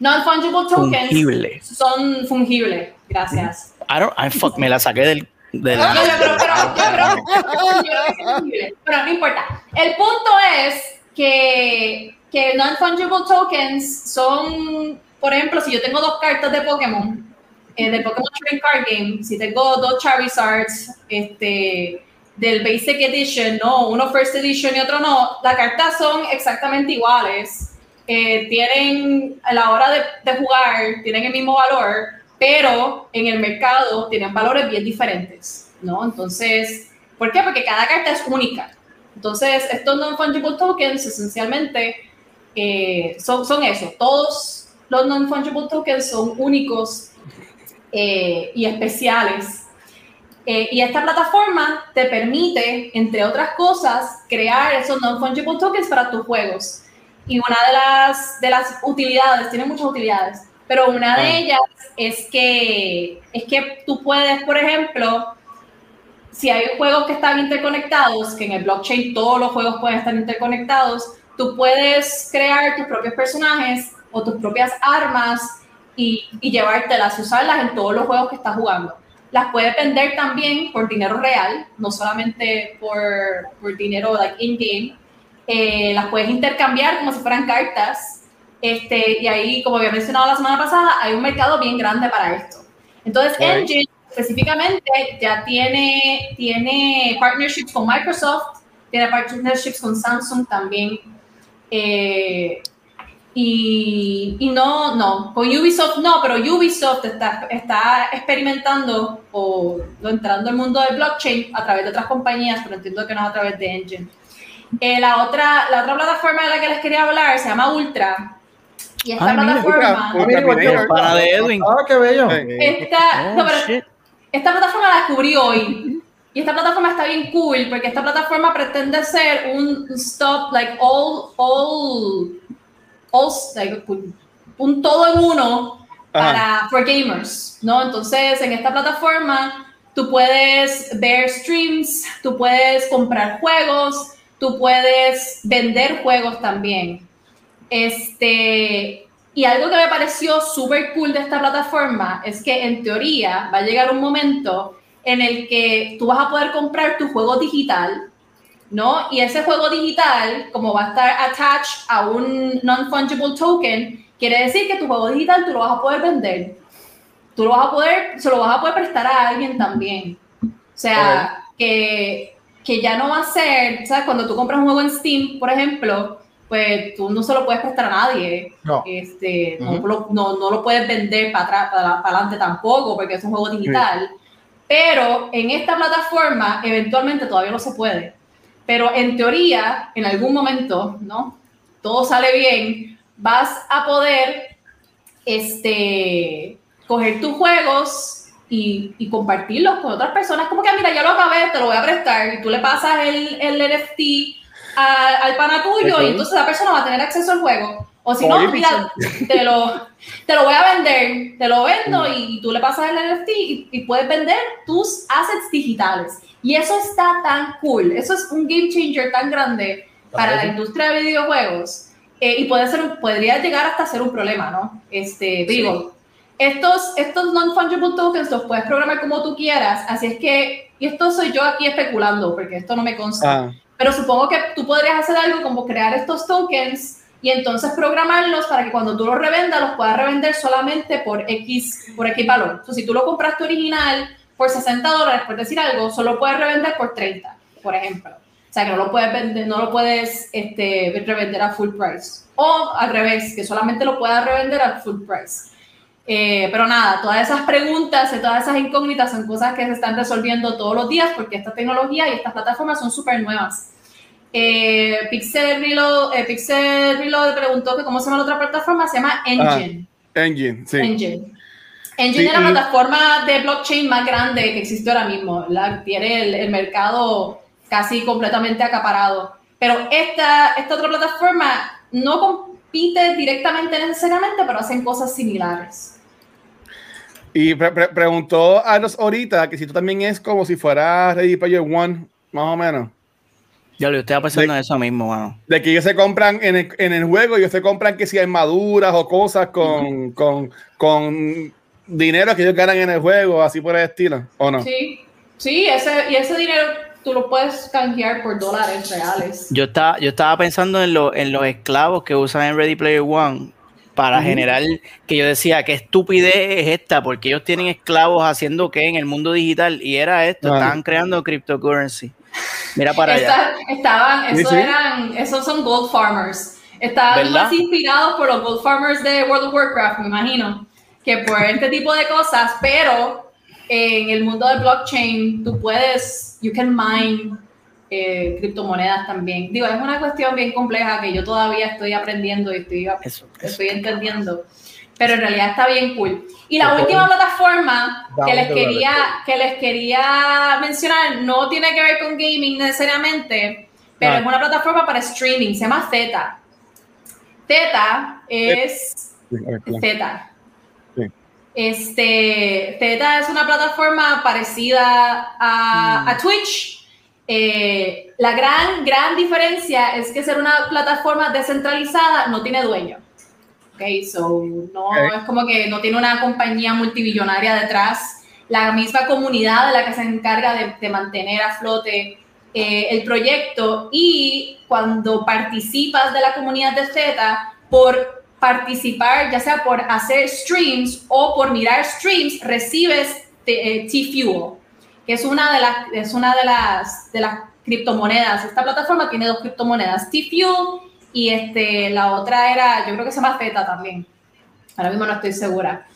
Non-fungible tokens Fungible. son fungibles. Gracias. I don't, I fuck, me la saqué del. del No, yo creo, pero, yo creo- yo pero no importa. El punto es que, que non-fungible tokens son, por ejemplo, si yo tengo dos cartas de Pokémon, eh, de Pokémon Trading Card Game, si tengo dos Charizards este, del Basic Edition, no, uno First Edition y otro no, las cartas son exactamente iguales. Eh, tienen, a la hora de, jugar, tienen el mismo valor, pero en el mercado tienen valores bien diferentes, ¿no? Entonces, ¿por qué? Porque cada carta es única. Entonces, estos non-fungible tokens esencialmente eh, son, son eso. Todos los non-fungible tokens son únicos eh, y especiales. Eh, y esta plataforma te permite, entre otras cosas, crear esos non-fungible tokens para tus juegos. Y una de las, de las utilidades, tiene muchas utilidades, pero una de Ah. ellas es que, es que tú puedes, por ejemplo, si hay juegos que están interconectados, que en el blockchain todos los juegos pueden estar interconectados, tú puedes crear tus propios personajes o tus propias armas y, y llevártelas, usarlas en todos los juegos que estás jugando. Las puedes vender también por dinero real, no solamente por, por dinero like in-game. Eh, las puedes intercambiar como si fueran cartas. Este, y ahí, como había mencionado la semana pasada, hay un mercado bien grande para esto. Entonces, Right. Engine específicamente ya tiene, tiene partnerships con Microsoft, tiene partnerships con Samsung también. Eh, y, y no, no, con Ubisoft no, pero Ubisoft está, está experimentando o entrando al mundo del blockchain a través de otras compañías, pero entiendo que no a través de Engine. Eh, la, otra, la otra plataforma de la que les quería hablar se llama Ultra. Y esta Ah, plataforma... Ultra, Mira, Ultra. Para de Edwin. Ah, qué bello. Esta, Oh, no, pero esta plataforma la descubrí hoy. Y esta plataforma está bien cool porque esta plataforma pretende ser un stop, like all, all, all like, un- un todo en uno para for gamers, ¿no? Entonces, en esta plataforma tú puedes ver streams, tú puedes comprar juegos, tú puedes vender juegos también. Este, y algo que me pareció súper cool de esta plataforma es que en teoría va a llegar un momento en el que tú vas a poder comprar tu juego digital, ¿no? Y ese juego digital, como va a estar attached a un non-fungible token, quiere decir que tu juego digital tú lo vas a poder vender. Tú lo vas a poder, se lo vas a poder prestar a alguien también. O sea, que, que ya no va a ser, ¿sabes? Cuando tú compras un juego en Steam, por ejemplo, pues tú no se lo puedes prestar a nadie. No. Este, no, no, no lo puedes vender para atrás, para, para adelante tampoco, porque es un juego digital. Pero en esta plataforma, eventualmente todavía no se puede. Pero en teoría, en algún momento, ¿no? Todo sale bien, vas a poder este, coger tus juegos y, y compartirlos con otras personas. Como que, "Ah, mira, ya lo acabé, te lo voy a prestar. Y tú le pasas el, el NFT a- al pana tuyo y entonces la persona va a tener acceso al juego. O si no, mira, te lo, te lo voy a vender, te lo vendo y tú le pasas el NFT y, y puedes vender tus assets digitales. Y eso está tan cool, eso es un game changer tan grande para la industria de videojuegos eh, y puede ser, podría llegar hasta ser un problema, ¿no? Este, digo, estos, estos non-fungible tokens los puedes programar como tú quieras, así es que, y esto soy yo aquí especulando, porque esto no me consta, Ah, pero supongo que tú podrías hacer algo como crear estos tokens y entonces programarlos para que cuando tú los revendas los puedas revender solamente por X, por X valor. Entonces, si tú lo compraste original por 60 dólares, por decir algo, solo puedes revender por 30, por ejemplo. O sea, que no lo puedes vender, no lo puedes este, revender a full price. O al revés, que solamente lo puedas revender a full price. Eh, pero nada, todas esas preguntas y todas esas incógnitas son cosas que se están resolviendo todos los días porque esta tecnología y estas plataformas son súper nuevas. Eh, Pixel, Reload, eh, Pixel Reload preguntó que cómo se llama la otra plataforma, se llama Engine. Engine, sí. Engine. Engine Sí, es la y- plataforma de blockchain más grande que existe ahora mismo. La, tiene el, el mercado casi completamente acaparado. Pero esta, esta otra plataforma no compite directamente necesariamente, pero hacen cosas similares. Y pre- pre- preguntó a los ahorita que si tú también es como si fuera Ready Player One, más o menos. Ya lo estaba pensando en eso mismo, mano. De que ellos se compran en el, en el juego, ellos se compran que si armaduras o cosas con, con, con dinero que ellos ganan en el juego, así por el estilo, ¿o no? Sí, sí, ese, y ese dinero tú lo puedes canjear por dólares reales. Yo estaba, yo estaba pensando en, lo- en los esclavos que usan en Ready Player One para generar que yo decía, qué estupidez es esta, porque ellos tienen esclavos haciendo qué en el mundo digital y era esto, estaban creando cryptocurrency. Mira para allá. Esta- estaban, sí. eran, esos son gold farmers. Estaban ¿Verdad? más inspirados por los gold farmers de World of Warcraft, me imagino, que por este tipo de cosas, pero en el mundo del blockchain tú puedes, you can mine eh, criptomonedas también. Digo, es una cuestión bien compleja que yo todavía estoy aprendiendo y estoy, Eso, eso. estoy entendiendo, pero en realidad está bien cool. Y la última plataforma que les quería que les quería mencionar no tiene que ver con gaming necesariamente, pero Ah. es una plataforma para streaming, se llama Zeta. Zeta es. Zeta. Este, Zeta es una plataforma parecida a, Mm. a Twitch. Eh, la gran, gran diferencia es que ser una plataforma descentralizada no tiene dueño. Ok, so no Ok. es como que no tiene una compañía multibillonaria detrás. La misma comunidad de la que se encarga de, de mantener a flote eh, el proyecto y cuando participas de la comunidad de Z, por participar, ya sea por hacer streams o por mirar streams, recibes eh, T-Fuel, que es una de las, es una de las, de las criptomonedas. Esta plataforma tiene dos criptomonedas, T-Fuel y este, la otra era, yo creo que se llama Zeta también. Ahora mismo no estoy segura.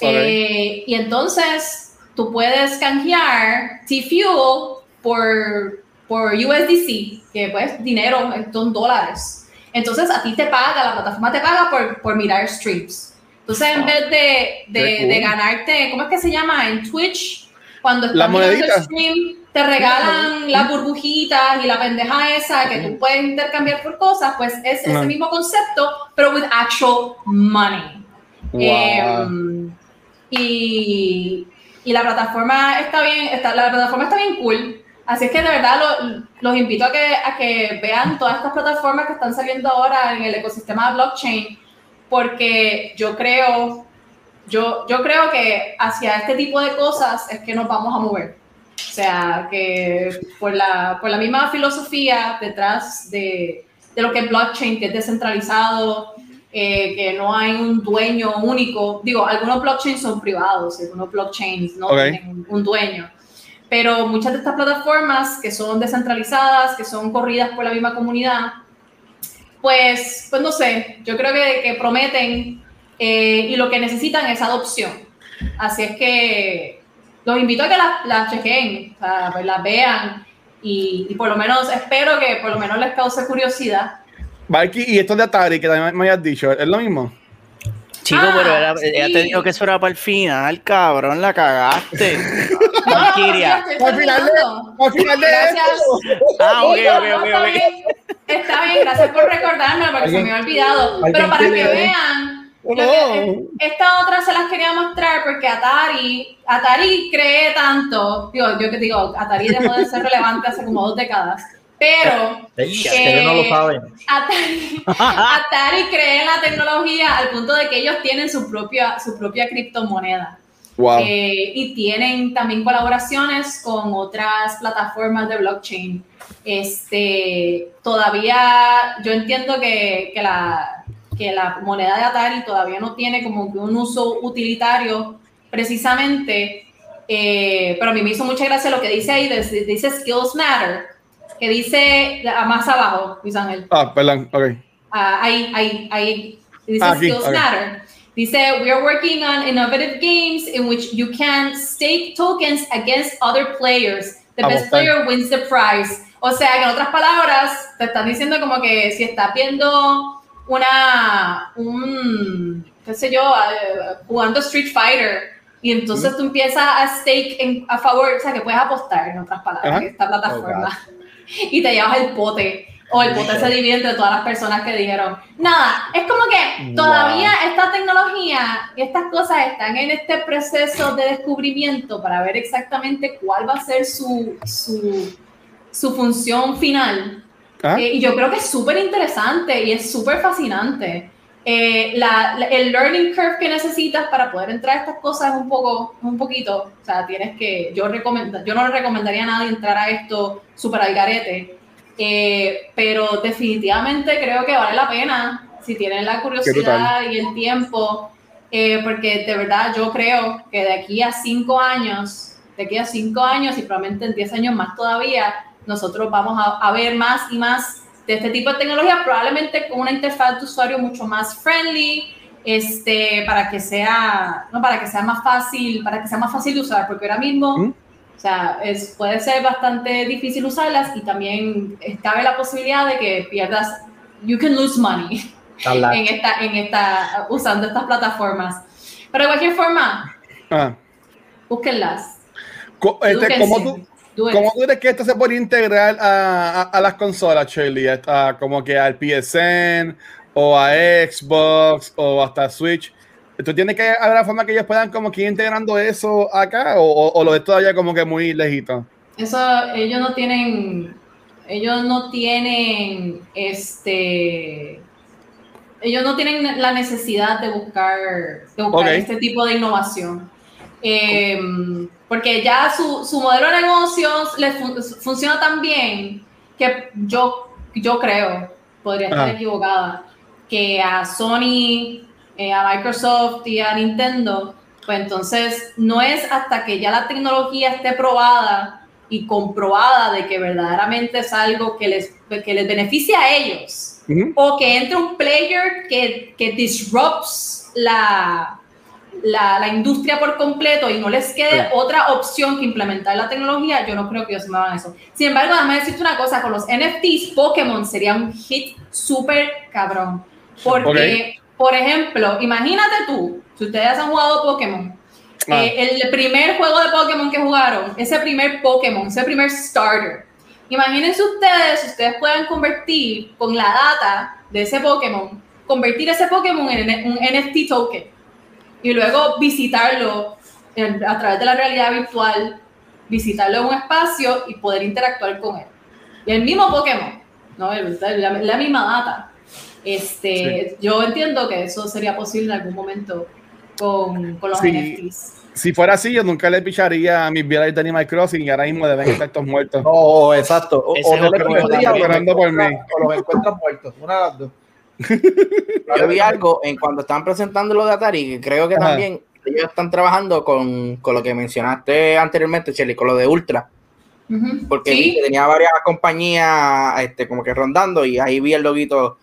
Eh, y entonces tú puedes canjear T-Fuel por, por USDC, que pues dinero, son dólares. Entonces a ti te paga, la plataforma te paga por, por mirar streams. Entonces en vez de, de, de ganarte, ¿cómo es que se llama? En Twitch, cuando estás mirando el stream, te regalan las burbujitas y la pendeja esa que tú puedes intercambiar por cosas, pues es ese Ajá. mismo concepto, pero with actual money. Wow. Em, y, y la plataforma está bien, está, la plataforma está bien cool. Así es que de verdad lo- los invito a que, a que vean todas estas plataformas que están saliendo ahora en el ecosistema de blockchain, porque yo creo, yo, yo creo que hacia este tipo de cosas es que nos vamos a mover. O sea, que por la, por la misma filosofía detrás de, de lo que es blockchain, que es descentralizado, eh, que no hay un dueño único. Digo, algunos blockchains son privados, algunos blockchains no tienen un dueño. Pero muchas de estas plataformas que son descentralizadas, que son corridas por la misma comunidad, pues, pues no sé, yo creo que, que prometen eh, y lo que necesitan es adopción. Así es que los invito a que las, las chequen, o sea, pues las vean y, y, por lo menos espero que por lo menos les cause curiosidad. Valky, y esto de Atari que también me habías dicho, ¿es lo mismo? Chico, ah, pero era, sí. ella te dijo que eso era para el final, cabrón, la cagaste. <laughs> Valkyria. No, al final de, al final de Gracias. Ah, ok, ok, no, ok, está ok. bien. Está bien, gracias por recordarme porque se me había olvidado. Pero para que vean, que- esta otra se las quería mostrar porque Atari, Atari cree tanto, digo, yo que digo, Atari dejó de ser relevante hace como dos décadas, pero Ey, que no lo Eh, saben. Atari, <laughs> Atari cree en la tecnología al punto de que ellos tienen su propia, su propia criptomoneda. Wow. Eh, y tienen también colaboraciones con otras plataformas de blockchain. Este, todavía yo entiendo que, que la, que la moneda de Atari todavía no tiene como que un uso utilitario precisamente, eh, pero a mí me hizo mucha gracia lo que dice ahí, dice, Skills Matter, que dice más abajo, Luis Ángel. Ah, perdón, ok. Ah, ahí, ahí, ahí. Dice Ah, Skills ok. Matter. Dice, we are working on innovative games in which you can stake tokens against other players. The best player wins the prize. O sea, que en otras palabras, te están diciendo como que si estás viendo una, un, qué sé yo, eh, jugando Street Fighter, y entonces tú empiezas a stake en- a favor, o sea, que puedes apostar, en otras palabras, Ajá. en esta plataforma, <laughs> y te llevas el pote, o el pote se divide entre todas las personas que dijeron, nada, es como que todavía esta tecnología y estas cosas están en este proceso de descubrimiento para ver exactamente cuál va a ser su, su, su función final. Ah, Eh, y yo creo que es súper interesante y es súper fascinante. Eh, la- la- el learning curve que necesitas para poder entrar a estas cosas es un poco, un poquito, o sea, tienes que, yo, recomenda, yo no le recomendaría a nadie entrar a esto súper al garete, eh, pero definitivamente creo que vale la pena si tienen la curiosidad y el tiempo, eh, porque de verdad yo creo que de aquí a cinco años, de aquí a cinco años y probablemente en diez años más todavía, nosotros vamos a, a ver más y más de este tipo de tecnología, probablemente con una interfaz de usuario mucho más friendly, este, para que sea, no, para que sea más fácil, para que sea más fácil de usar, porque ahora mismo, ¿Mm? o sea, es, puede ser bastante difícil usarlas y también cabe la posibilidad de que pierdas, you can lose money <laughs> en esta, en esta, usando estas plataformas. Pero de cualquier forma, ah. búsquenlas. Este. ¿cómo, tú. ¿Cómo tú crees que esto se puede integrar a, a, a las consolas, Shirley? A- como que al PSN o a Xbox o hasta Switch. ¿Tú tienes que haber una forma que ellos puedan como que ir integrando eso acá o, o, o lo ves todavía como que muy lejito? Eso, ellos no tienen, ellos no tienen, este, ellos no tienen la necesidad de buscar, de buscar este tipo de innovación. Eh, porque ya su, su modelo de negocios fun- funciona tan bien que yo, yo creo, podría estar Ajá. equivocada, que a Sony, eh, a Microsoft y a Nintendo, pues entonces no es hasta que ya la tecnología esté probada y comprobada de que verdaderamente es algo que les, que les beneficia a ellos, o que entre un player que, que disrupts la, la, la industria por completo y no les quede otra opción que implementar la tecnología, yo no creo que ellos se muevan eso. Sin embargo, déjame decirte una cosa, con los NFTs, Pokémon sería un hit súper cabrón. Porque, por ejemplo, imagínate tú, si ustedes han jugado Pokémon, Ah. eh, el primer juego de Pokémon que jugaron, ese primer Pokémon, ese primer starter, imagínense ustedes, si ustedes pueden convertir con la data de ese Pokémon, convertir ese Pokémon en un NFT token y luego visitarlo en- a través de la realidad virtual, visitarlo en un espacio y poder interactuar con él. Y el mismo Pokémon, ¿no? El- la, la misma data. Este, Yo entiendo que eso sería posible en algún momento con, con los Sí. NFTs. Si fuera así, yo nunca le picharía a mis viales de Animal Crossing y ahora mismo deben <laughs> estar todos muertos. No, exacto. O, Ese o es no o los esperando por encuentras- mí. O los encuentras muertos. Una de las dos. Yo vi algo en cuando estaban presentando lo de Atari, que creo que Ajá. también ellos están trabajando con, con lo que mencionaste anteriormente, Shelly, con lo de Ultra, porque Sí. vi que tenía varias compañías este, como que rondando y ahí vi el loguito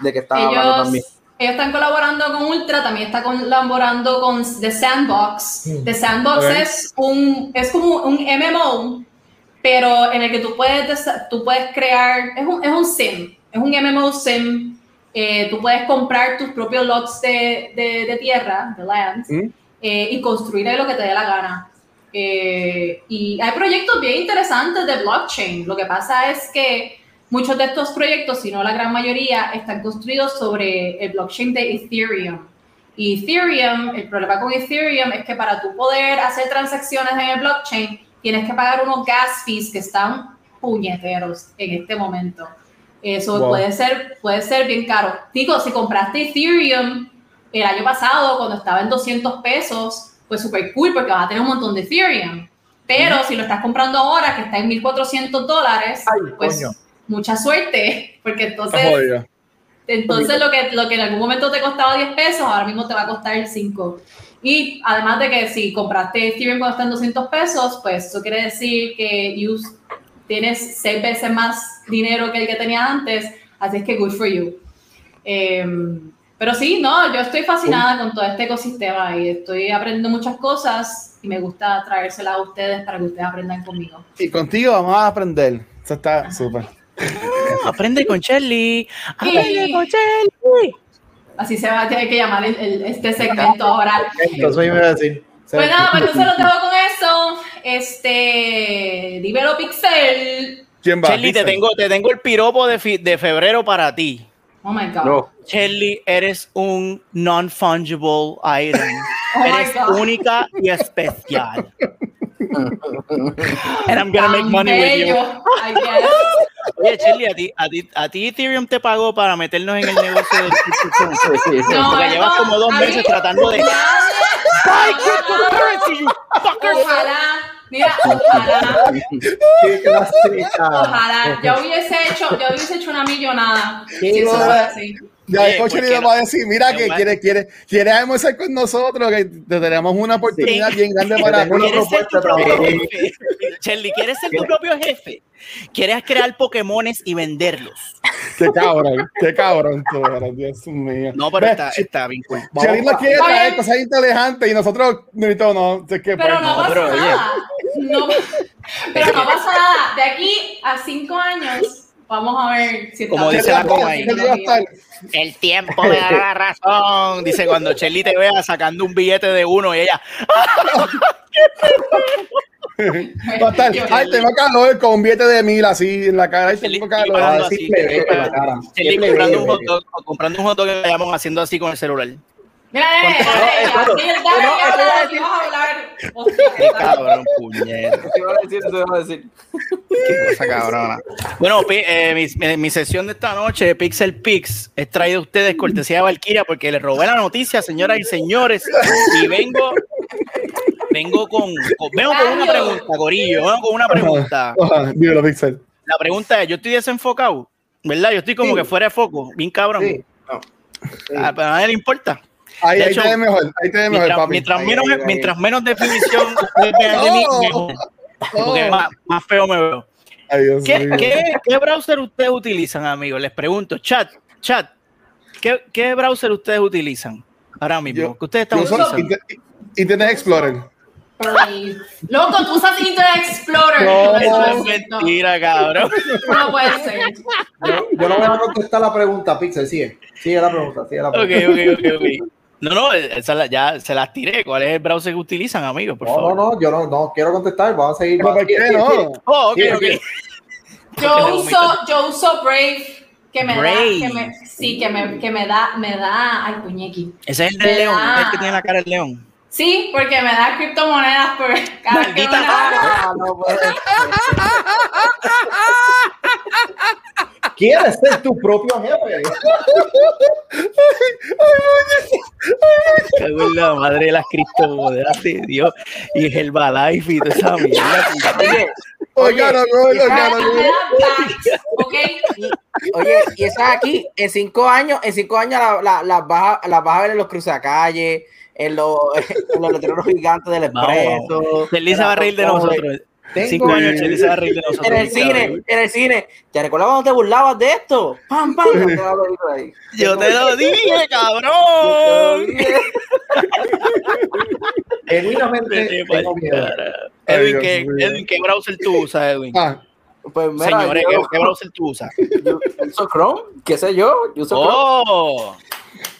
de que estaba hablando ellos, también. ellos están colaborando con Ultra, también está colaborando con The Sandbox. Mm. The Sandbox es un es como un MMO, pero en el que tú puedes tú puedes crear es un, es un sim, es un MMO sim. Eh, tú puedes comprar tus propios lots de, de- de tierra, de land, ¿Mm? eh, y construir ahí lo que te dé la gana. Eh, y hay proyectos bien interesantes de blockchain. Lo que pasa es que muchos de estos proyectos, si no la gran mayoría, están construidos sobre el blockchain de Ethereum. Y Ethereum, el problema con Ethereum es que para tú poder hacer transacciones en el blockchain, tienes que pagar unos gas fees que están puñeteros en este momento. Eso Wow. puede, ser, puede ser bien caro. Digo, si compraste Ethereum el año pasado, cuando estaba en 200 pesos, pues súper cool porque vas a tener un montón de Ethereum. Pero si lo estás comprando ahora, que está en 1.400 dólares, pues coño. mucha suerte, <laughs> porque entonces, entonces lo, que, lo que en algún momento te costaba 10 pesos, ahora mismo te va a costar 5. Y además de que si compraste Ethereum cuando está en 200 pesos, pues eso quiere decir que you tienes 6 veces más dinero que el que tenías antes, así es que good for you. Em, pero sí, no, yo estoy fascinada con todo este ecosistema y estoy aprendiendo muchas cosas y me gusta traérselas a ustedes para que ustedes aprendan conmigo. Y contigo vamos a aprender. Eso está súper. Aprende con Shelly. Aprende con Shelly. Así se va a tener que llamar el- el- este segmento ahora. Entonces yo me iba a decir. Pues nada, pues entonces los dejo con eso. Este, dímelo Pixel. ¿Quién va? Shelly, te tengo, te tengo el piropo de, fi- de febrero para ti. Oh my god. No. Shelly, eres un non-fungible item. <laughs> Oh eres God. única y especial. And I'm gonna make money with you. Oye, Shelly, a ti, a, ti, a ti Ethereum te pagó para meternos en el negocio del <laughs> cryptocurrency. No, Porque llevas como dos meses tratando de buy cryptocurrency, you fuckers. Ojalá, mira, ojalá, Qué ojalá. Yo hubiese hecho, yo hubiese hecho una millonada. Si eso fuera así. Ya el coche ¿por le va a decir, mira que quiere, quiere, quiere almorzar con nosotros, que te tenemos una oportunidad bien grande para una ¿Quieres ser tu propuesta propio también. jefe? Shelly, ¿quieres ser tu propio jefe? ¿Quieres crear Pokémones y venderlos? Qué cabrón, qué cabrón tú eres, Dios mío. No, pero Ve, está, está bien cool. Si alguien nos quiere traer cosas inteligentes y nosotros, no, no, es que Pero pues, no pasa pero, oye. nada. No, pero no pasa nada. De aquí a cinco años, vamos a ver si Como está- dice la coma ahí. ¿Qué día va a? El tiempo me da la razón. Dice cuando Shelly te vea sacando un billete de uno y ella, <laughs> Va a estar, ay, tengo calor con un billete de mil así en la cara, pagando Ah, comprando un hot dog, que llamamos haciendo así con el celular. Mira, nene, ¿Cuánto? dale, No, dale, eso no. dale, No, dale, eso dale, iba a dale, decir. vamos a hablar. <laughs> Hostia, Qué cabrón. ¿Qué iba a decir? ¿Qué iba a decir? Qué cosa cabrona. Bueno, pi- eh, mi, mi- mi sesión de esta noche, Pixel Pix, es traída a ustedes cortesía de Valkyria porque le robé la noticia, señoras y señores, y vengo, vengo con, con- vengo con una pregunta, Corillo, vengo con una pregunta. Dímelo, Pixel. La pregunta es, yo estoy desenfocado, ¿verdad? Yo estoy como Sí. que fuera de foco, bien cabrón. Sí. No. Sí. Ah, pero a nadie le importa. Ahí, De ahí hecho, te ves mejor, ahí te ves mejor, Mientras, papi. mientras Ahí, menos, ahí, ahí. mientras menos definición vean de <laughs> mí, Oh. mejor. Porque Oh. más, más feo me veo. Ay, Dios ¿Qué, qué, qué browser ustedes utilizan, amigos? Les pregunto, chat, chat, ¿qué, qué browser ustedes utilizan ahora mismo? Yo- ¿Qué ustedes están Yo uso utilizando? Inter- Internet Explorer. Loco, tú usas Internet Explorer. No, Eso es mentira, cabrón. No puede ser. Yo, yo no voy a contestar la pregunta, Pixel. Sigue. Sigue la pregunta. Sigue la Ok, pregunta. ok, ok, ok. No, no, esa la- ya se las tiré. ¿Cuál es el browser que utilizan, amigos? Por No, favor. no, no, yo no, no quiero contestar. Vamos a seguir. ¿Pero por qué no? Oh. Yo uso, yo uso Brave, que me Brave. da, que me, sí, que me, que me da, me da, ay, puñequi. Ese es el del león, ¿Verdad? es el que tiene la cara del león. Sí, porque me da criptomonedas por cada que Maldita me madre. da. Ah, no puede <laughs> ser. Quieres ser tu propio jefe. Cago en la madre de las criptomonedas de Dios y el Herbalife y toda esa mierda. Oye, Oigan, oye, y esas aquí, en cinco años, en cinco años las la, las vas, a- las vas a ver en los cruzacalles, en los, en los letreros gigantes del expreso. Feliz va a reír de nosotros. Tengo- Cinco años, Chely se. En el cine, en el cine. ¿Te recuerdas cuando te burlabas de esto? ¡Pam, pam! Yo te lo dije, Yo te lo cabrón. Genuinamente tengo miedo. Edwin, ¿qué. Edwin, ¿qué browser tú usas, Edwin? Ah, Pues mira, Señores, ¿qué, yo, qué browser tú usas? yo uso Chrome, qué sé yo, yo uso ¡Oh!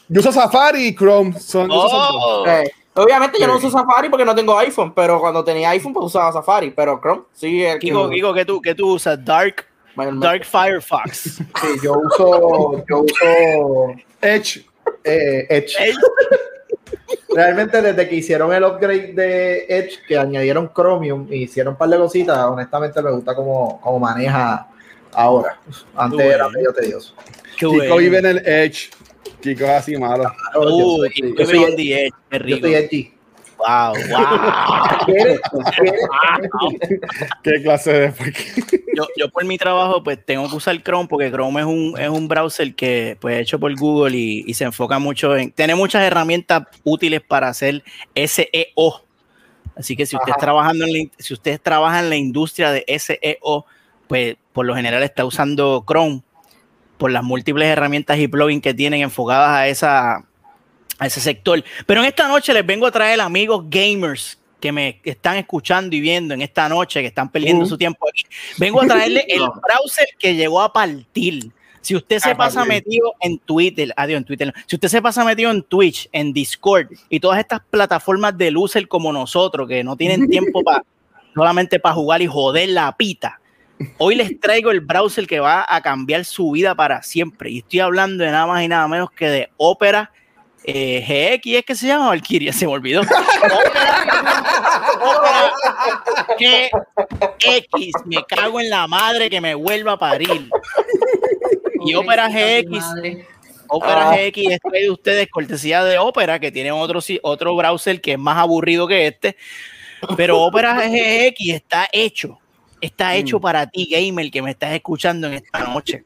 yo uso Safari y Chrome. Son. ¡Oh! Chrome. Eh, obviamente yo no uso Safari porque no tengo iPhone, pero cuando tenía iPhone pues usaba Safari, pero Chrome sí el que Kiko, Kiko, ¿qué tú, qué tú usas? Dark. Dark Firefox. Sí, yo uso, yo uso Edge. eh, Edge. Ey, Realmente desde que hicieron el upgrade de Edge, que añadieron Chromium y hicieron un par de cositas, honestamente me gusta cómo, cómo maneja ahora. Antes era medio tedioso. Kiko vive en el Edge. Kiko es así Uh, yo soy edge, qué edgy. Wow. <laughs> Qué clase de. yo, yo por mi trabajo pues tengo que usar Chrome porque Chrome es un, es un browser que pues hecho por Google y, y se enfoca mucho en tiene muchas herramientas útiles para hacer SEO así que si usted Ajá. trabajando en la, si usted trabaja en la industria de SEO pues por lo general está usando Chrome por las múltiples herramientas y plugins que tienen enfocadas a esa a ese sector. Pero en esta noche les vengo a traer amigos gamers que me están escuchando y viendo en esta noche, que están perdiendo Uh. su tiempo aquí. Vengo a traerle el <laughs> browser que llegó a partir. Si usted se pasa metido en Twitter, adiós, en Twitter, si usted se pasa metido en Twitch, en Discord y todas estas plataformas de loser como nosotros, que no tienen tiempo para <laughs> solamente para jugar y joder la pita, hoy les traigo el browser que va a cambiar su vida para siempre. Y estoy hablando de nada más y nada menos que de Opera eh, GX, ¿es que se llama Valkyria? Se me olvidó. Opera, Opera GX, me cago en la madre que me vuelva a parir. Y Opera GX. Opera Ah. GX es de ustedes cortesía de Opera, que tiene otro, si- otro browser que es más aburrido que este. Pero Opera GX está hecho. Está hecho Mm. para ti, gamer, que me estás escuchando en esta noche.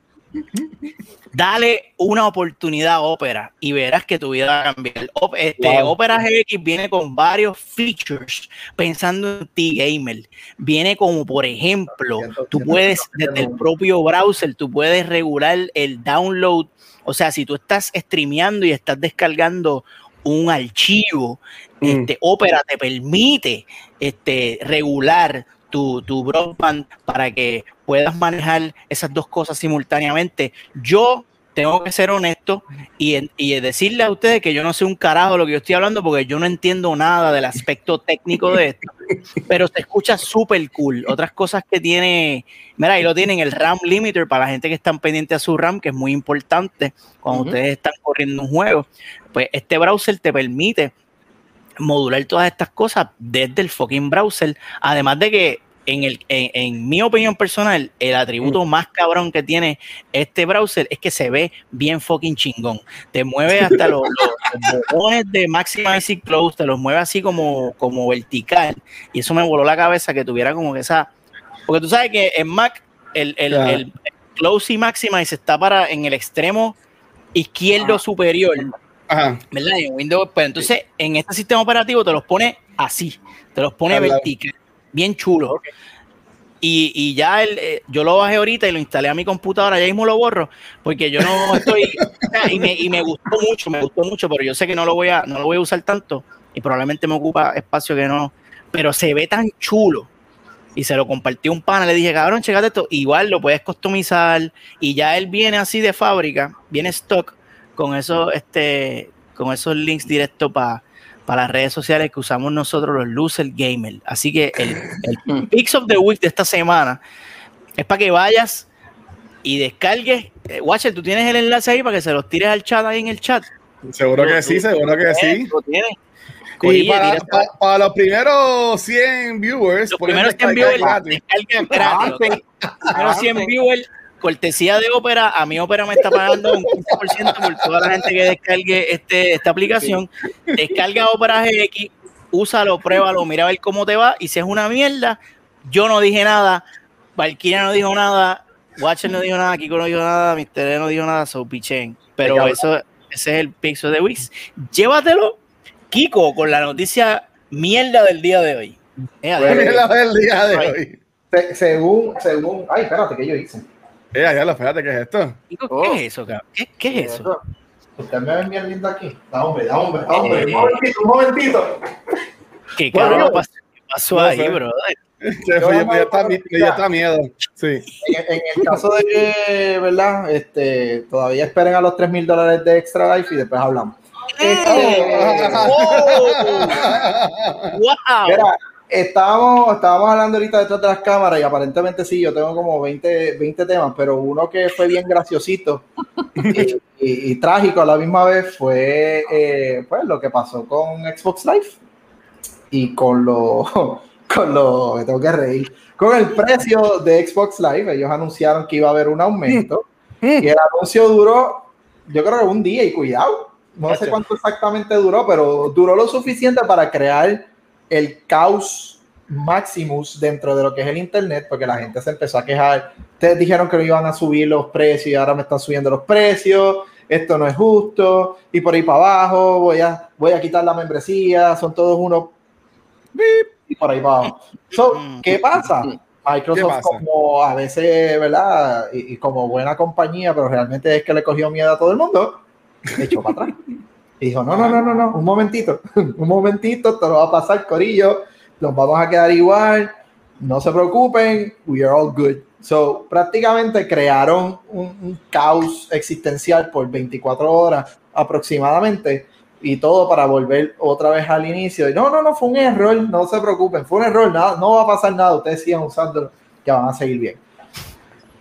Dale una oportunidad a Opera y verás que tu vida va a cambiar. Este, Wow. Opera GX viene con varios features pensando en ti, gamer. Viene como, por ejemplo, tú puedes, desde el propio browser, tú puedes regular el download. O sea, si tú estás streameando y estás descargando un archivo, Mm. este, Opera te permite este, regular tu, tu broadband para que puedas manejar esas dos cosas simultáneamente. Yo tengo que ser honesto y, y decirle a ustedes que yo no sé un carajo de lo que yo estoy hablando porque yo no entiendo nada del aspecto técnico de esto, <laughs> pero se escucha súper cool. Otras cosas que tiene, mira, ahí lo tienen, el RAM limiter para la gente que están pendiente a su RAM, que es muy importante cuando ustedes están corriendo un juego. Pues este browser te permite modular todas estas cosas desde el fucking browser. Además de que, en, el, en, en mi opinión personal, el atributo más cabrón que tiene este browser es que se ve bien fucking chingón. Te mueve hasta los, los- botones de Maximize y Close, te los mueve así como, como vertical. Y eso me voló la cabeza que tuviera como que esa. Porque tú sabes que en Mac el, el, Claro. el Close y Maximize está para en el extremo izquierdo superior. Ajá. ¿verdad? Y en Windows, pues entonces en este sistema operativo te los pone así, te los pone vertical, bien chulo. Y, y ya el, eh, yo lo bajé ahorita y lo instalé a mi computadora, ya mismo lo borro, porque yo no estoy, <laughs> y, me, y me gustó mucho, me gustó mucho, pero yo sé que no lo voy a, no lo voy a usar tanto y probablemente me ocupa espacio que no, pero se ve tan chulo. Y se lo compartí a un pana, le dije, cabrón, checate esto, igual lo puedes customizar y ya él viene así de fábrica, viene stock con esos, este, con esos links directos para las redes sociales que usamos nosotros los loser gamers. Así que el, el <laughs> Picks of the Week de esta semana es para que vayas y descargues. Eh, Watcher, tú tienes el enlace ahí para que se los tires al chat ahí en el chat. Seguro que sí, seguro que sí. Lo tienes. Y para, para- para los primeros 100 viewers, los primeros 100 descargar viewers gratis. descargan gratis. ¿ok? Los primeros 100 viewers cortesía de Opera, a mi Opera me está pagando un 15% por toda la gente que descargue este, esta aplicación. Descarga Opera GX, úsalo, pruébalo, mira a ver cómo te va. Y si es una mierda, yo no dije nada, Valkyria no dijo nada, Watcher no dijo nada, Kiko no dijo nada, Mister no dijo nada, so pichen. Pero eso, ese es el pixel de Wix. Llévatelo, Kiko, con la noticia mierda del día de hoy. Eh, mierda del día de hoy. según, según, ay, espérate, ¿qué yo hice? Eh, ya lo, espérate, ¿qué es esto? Kiko, ¿qué oh. es eso, cabrón? ¿Qué, qué es eso? Usted me ven bien lindo aquí. Da hombre, da hombre, da hombre. un momentito, un momentito. ¿Qué cabrón pasó, ahí, brother? ya, está, miedo. Sí. En, el caso de que, ¿verdad? Este, todavía esperen a los 3 mil dólares de extra life y después hablamos. Este, <laughs> wow. Estábamos, estábamos hablando ahorita detrás de las cámaras y aparentemente sí, yo tengo como 20, 20 temas, pero uno que fue bien graciosito <laughs> y, trágico a la misma vez fue eh, pues, lo que pasó con Xbox Live y con lo <laughs> con lo, me tengo que reír, con el precio de Xbox Live. Ellos anunciaron que iba a haber un aumento <laughs> y el anuncio duró, yo creo que un día y cuidado. No sé cuánto exactamente duró, pero duró lo suficiente para crear el caos Maximus dentro de lo que es el internet, porque la gente se empezó a quejar. Ustedes dijeron que no iban a subir los precios y ahora me están subiendo los precios. Esto no es justo. Y por ahí para abajo voy a, voy a quitar la membresía. Son todos unos y por ahí va. ¿Qué pasa? Microsoft como a veces, ¿verdad? Y, como buena compañía, pero realmente es que le cogió miedo a todo el mundo, echó para atrás. <laughs> Y dijo, no, no, no, no, no, un momentito, <laughs> un momentito, esto no va a pasar, Corillo, nos vamos a quedar igual, no se preocupen, we are all good. So, prácticamente crearon un, un caos existencial por 24 horas aproximadamente y todo para volver otra vez al inicio. Y no, no, no, fue un error, no se preocupen, fue un error, nada, no va a pasar nada, ustedes sigan usándolo, ya van a seguir bien.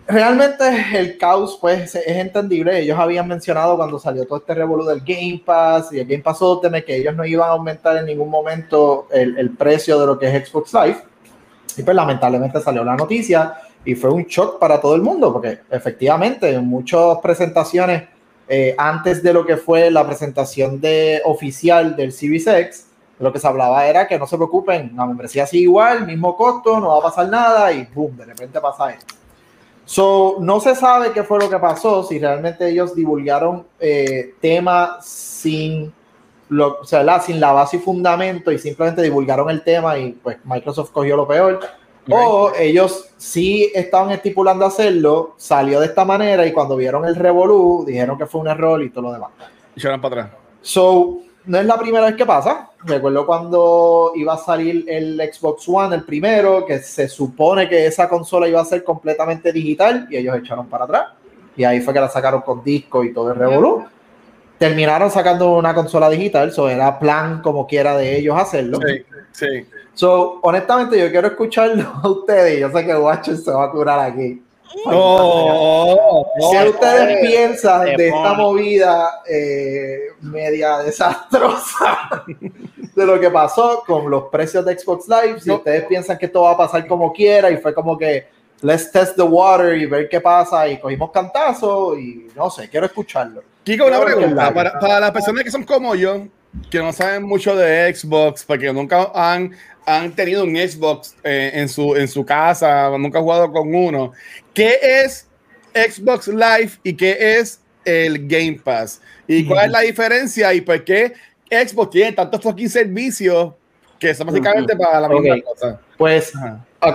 Realmente el caos, pues, es entendible. Ellos habían mencionado cuando salió todo este revolú del Game Pass y el Game Pass Ultimate que ellos no iban a aumentar en ningún momento el, el precio de lo que es Xbox Live. Y pues lamentablemente salió la noticia y fue un shock para todo el mundo, porque efectivamente en muchas presentaciones eh, antes de lo que fue la presentación de, oficial del Series X, lo que se hablaba era que no se preocupen, la membresía sigue igual, mismo costo, no va a pasar nada y boom, de repente pasa esto. So, no se sabe qué fue lo que pasó, si realmente ellos divulgaron eh, tema sin, lo, o sea, sin la base y fundamento y simplemente divulgaron el tema y pues Microsoft cogió lo peor o ellos sí estaban estipulando hacerlo, salió de esta manera y cuando vieron el revolú dijeron que fue un error y todo lo demás. Y se van para atrás. So, no es la primera vez que pasa. Recuerdo cuando iba a salir el Xbox One, el primero, que se supone que esa consola iba a ser completamente digital y ellos echaron para atrás. Y ahí fue que la sacaron con disco y todo el revolú. Terminaron sacando una consola digital, eso era plan como quiera de ellos hacerlo. Sí, sí. So, honestamente, yo quiero escucharlo <laughs> a ustedes. Yo sé que Watcher se va a curar aquí. No, ¿Qué ustedes piensan de esta movida eh, media desastrosa <laughs> de lo que pasó con los precios de Xbox Live? Si ustedes piensan que esto va a pasar como quiera y fue como que let's test the water y ver qué pasa y cogimos cantazo y no sé, quiero escucharlo. Kiko, una pregunta. para, para las personas que son como yo, que no saben mucho de Xbox, porque nunca han han tenido un Xbox eh, en, su, en su casa, nunca han jugado con uno. ¿Qué es Xbox Live y qué es el Game Pass? ¿Y cuál es la diferencia y por qué Xbox tiene tantos fucking servicios que son básicamente para la misma cosa? Pues,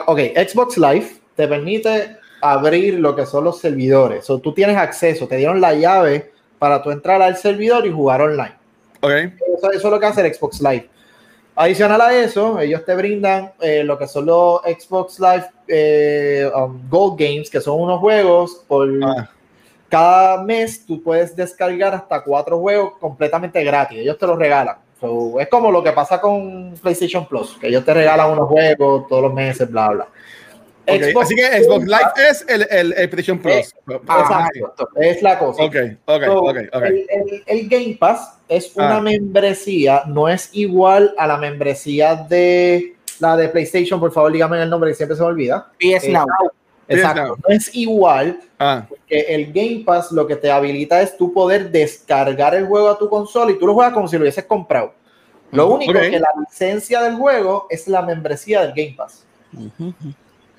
ok, Xbox Live te permite abrir lo que son los servidores. O tú tienes acceso, te dieron la llave para tú entrar al servidor y jugar online. Okay. Eso, eso, es lo que hace el Xbox Live. Adicional a eso, ellos te brindan eh, lo que son los Xbox Live eh, um, Gold Games, que son unos juegos por ah. cada mes tú puedes descargar hasta cuatro juegos completamente gratis. Ellos te los regalan. es como lo que pasa con PlayStation Plus, que ellos te regalan unos juegos todos los meses, bla, bla. Así que Xbox Live es el, el, el PlayStation Plus. Es, exacto, es la cosa. Ok, ok, ok. okay. El, el, Game Pass es una ah. membresía, no es igual a la membresía de la de PlayStation. Por favor, dígame el nombre que siempre se me olvida. PS eh, Now. Exacto, no. es igual Ah, que el Game Pass lo que te habilita es tu poder descargar el juego a tu consola y tú lo juegas como si lo hubieses comprado. Lo Ujú. único que la licencia del juego es la membresía del Game Pass.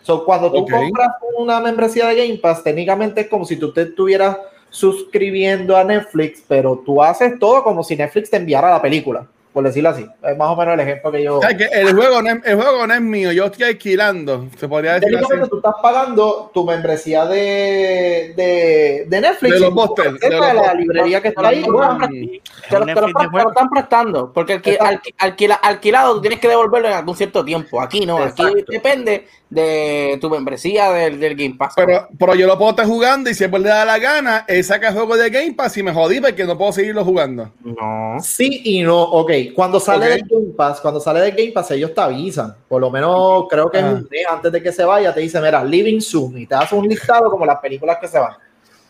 So, cuando tú compras una membresía de Game Pass, técnicamente es como si tú te estuvieras suscribiendo a Netflix, pero tú haces todo como si Netflix te enviara la película, por decirlo así. Es más o menos el ejemplo que yo. o sea, que el juego, no es, el juego no es mío, yo estoy alquilando, se podría decir así. Tú estás pagando tu membresía de, de, de Netflix. De los accedes de a la librería que está ahí. Bueno, Te lo, te lo pre- te lo están prestando, porque alqui- Exacto. alqui- alquila- alquilado tú tienes que devolverlo en algún cierto tiempo. Aquí no, aquí Exacto. depende de tu membresía del, del Game Pass. Pero, pero yo lo puedo estar jugando y si le da la gana, él saca el juego de Game Pass y me jodí porque no puedo seguirlo jugando. no. Sí y no, ok. Cuando sale Ok. del Game Pass, cuando sale del Game Pass, ellos te avisan. Por lo menos creo que es un mes antes de que se vaya, te dice, mira, Living Soon, y te hace un listado como las películas que se van.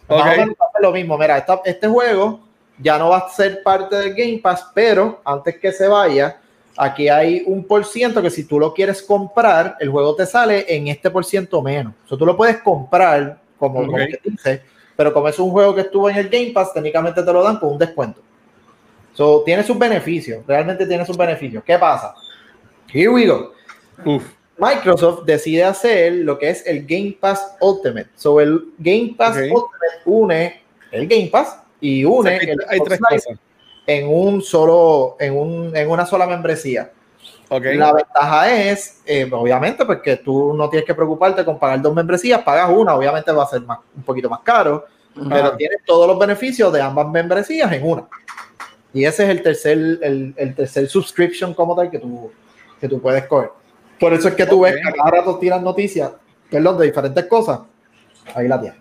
Más Ok. o menos lo mismo. Mira, esta- este juego ya no va a ser parte del Game Pass, pero antes que se vaya, aquí hay un por ciento que si tú lo quieres comprar, el juego te sale en este por ciento menos. O sea, tú lo puedes comprar, como, como Ok. que dice, pero como es un juego que estuvo en el Game Pass, técnicamente te lo dan con un descuento. So, tiene sus beneficios, realmente tiene sus beneficios. ¿Qué pasa? Here we go. Uf. Microsoft decide hacer lo que es el Game Pass Ultimate. So, el Game Pass Ok. Ultimate une el Game Pass y O une sea, que hay, el hay tres cosas. en un solo, en, un, en una sola membresía. Ok. La ventaja es, eh, obviamente, porque tú no tienes que preocuparte con pagar dos membresías, pagas una, obviamente va a ser más, un poquito más caro, pero tienes todos los beneficios de ambas membresías en una. Y ese es el tercer, el, el tercer subscription como tal que tú, que tú puedes coger. Por eso es que tú Ok. ves que cada rato tiran noticias, perdón, de diferentes cosas. Ahí la tienes.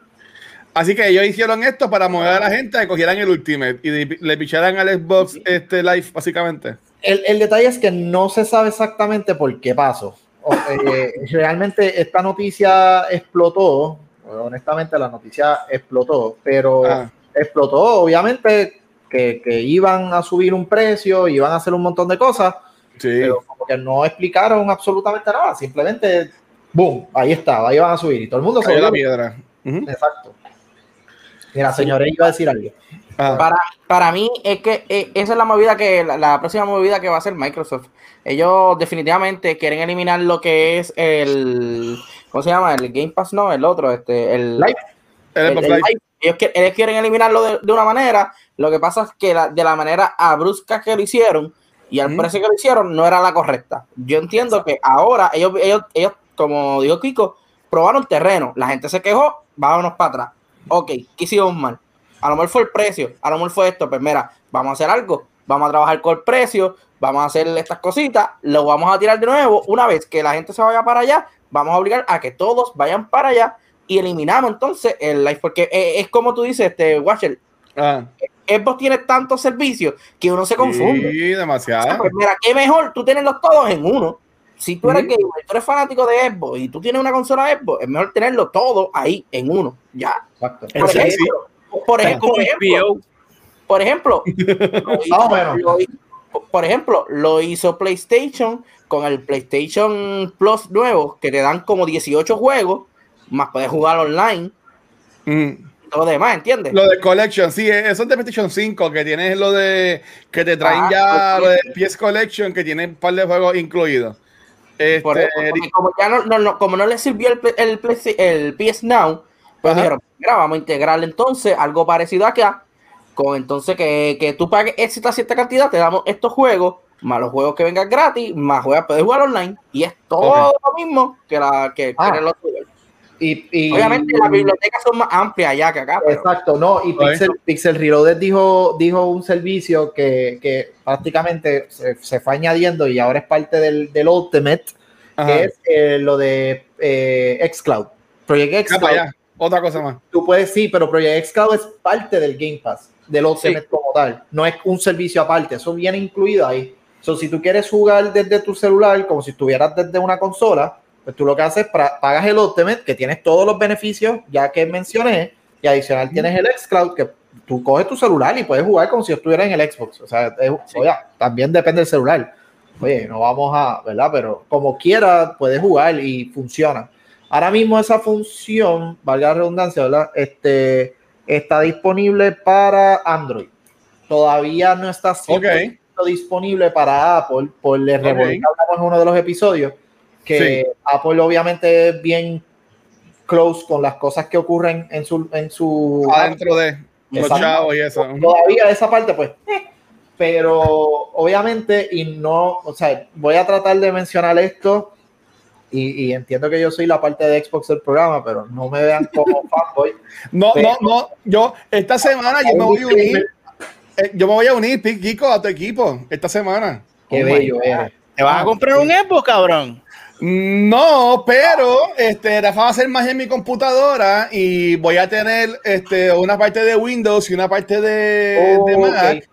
Así que ellos hicieron esto para mover a la gente a que cogieran el Ultimate y le picharan al Xbox este Live, básicamente. El, el detalle es que no se sabe exactamente por qué pasó. Eh, <laughs> realmente esta noticia explotó, honestamente la noticia explotó, pero Ah. explotó obviamente que, que iban a subir un precio, iban a hacer un montón de cosas, Sí. pero como que no explicaron absolutamente nada, simplemente, boom, ahí estaba, ahí van a subir y todo el mundo se la piedra. Ujú. Exacto. Mira, señores, iba a decir algo. Ah. Para, para mí es que eh, esa es la movida que la, la próxima movida que va a hacer Microsoft. Ellos definitivamente quieren eliminar lo que es el ¿cómo se llama? El Game Pass, no, el otro, este, el Live. El el- el Live. Ellos, qui- ellos quieren eliminarlo de, de una manera. Lo que pasa es que la- de la manera abrupta que lo hicieron y al precio que lo hicieron no era la correcta. Yo entiendo que ahora ellos, ellos, ellos, como dijo Kiko, probaron terreno. La gente se quejó, vámonos para atrás. Ok, ¿qué hicimos mal? A lo mejor fue el precio, a lo mejor fue esto. Pues mira, vamos a hacer algo. Vamos a trabajar con el precio, vamos a hacer estas cositas, lo vamos a tirar de nuevo. Una vez que la gente se vaya para allá, vamos a obligar a que todos vayan para allá y eliminamos entonces el live. Porque eh, es como tú dices, este Watcher, Ah. Xbox tiene tantos servicios que uno se confunde. Sí, demasiado. Pues mira, qué mejor tú tenerlos todos en uno. Si tú eres Ujú. gamer, tú eres fanático de Xbox y tú tienes una consola Xbox, es mejor tenerlo todo ahí en uno. Ya. Exacto. Por Sí, ejemplo, por ejemplo, por ejemplo, por <laughs> ejemplo, lo hizo- Más o menos. lo hizo- por ejemplo, lo hizo PlayStation con el PlayStation Plus nuevo, que te dan como 18 juegos, más puedes jugar online Mm. todo lo demás, ¿entiendes? Lo de Collection, sí, eso es de PlayStation 5, que tienes lo de que te traen Ah, ya lo de PS Collection, que tiene un par de juegos incluidos. Este, Por eso, porque como ya no, no- no- como no le sirvió el, el, el PS Now, pues Ajá. dijeron, mira, vamos a integrarle entonces algo parecido acá, con entonces que, que tú pagues esta cierta cantidad, te damos estos juegos, más los juegos que vengan gratis, más juegas, puedes jugar online, y es todo lo mismo que la que, que Ah. en el otro lugar. Y, y- Obviamente las bibliotecas son más amplias allá que acá, pero Exacto, no, y. Pixel, Pixel Reloaded dijo, dijo un servicio que, que prácticamente se, se fue añadiendo y ahora es parte del, del Ultimate, ajá. que es eh, lo de eh, xCloud. Project Ya xCloud, para allá. Otra cosa más. tú puedes, sí, pero Project xCloud es parte del Game Pass, del Ultimate como tal, no es un servicio aparte, eso viene incluido ahí. So, si tú quieres jugar desde tu celular, como si estuvieras desde una consola, pues tú lo que haces, pagas el Ultimate, que tienes todos los beneficios ya que mencioné, y adicional tienes el xCloud, que tú coges tu celular y puedes jugar como si estuvieras en el Xbox. O sea, es- oye, también depende del celular. Oye, no vamos a, ¿verdad? Pero como quiera, puedes jugar y funciona. Ahora mismo esa función, valga la redundancia, ¿verdad? Este, está disponible para Android. Todavía no está 100% disponible para Apple, por el revolver Ok. que hablamos en uno de los episodios, que Apple obviamente es bien close con las cosas que ocurren en su... En su Adentro de los chavos y eso. Todavía esa parte, pues. eh. Pero obviamente, y no, o sea, voy a tratar de mencionar esto. Y, y entiendo que yo soy la parte de Xbox del programa, pero no me vean como <laughs> fanboy. No, Pero- no, no. Yo, esta semana yo me voy a unir. eh, Yo me voy a unir, Pi- Kiko, a tu equipo esta semana. Qué Oh bello. ¿Te vas a comprar un Xbox, cabrón? No, pero este, Rafa va a hacer magia en mi computadora y voy a tener este, una parte de Windows y una parte de, de Ok. Mac.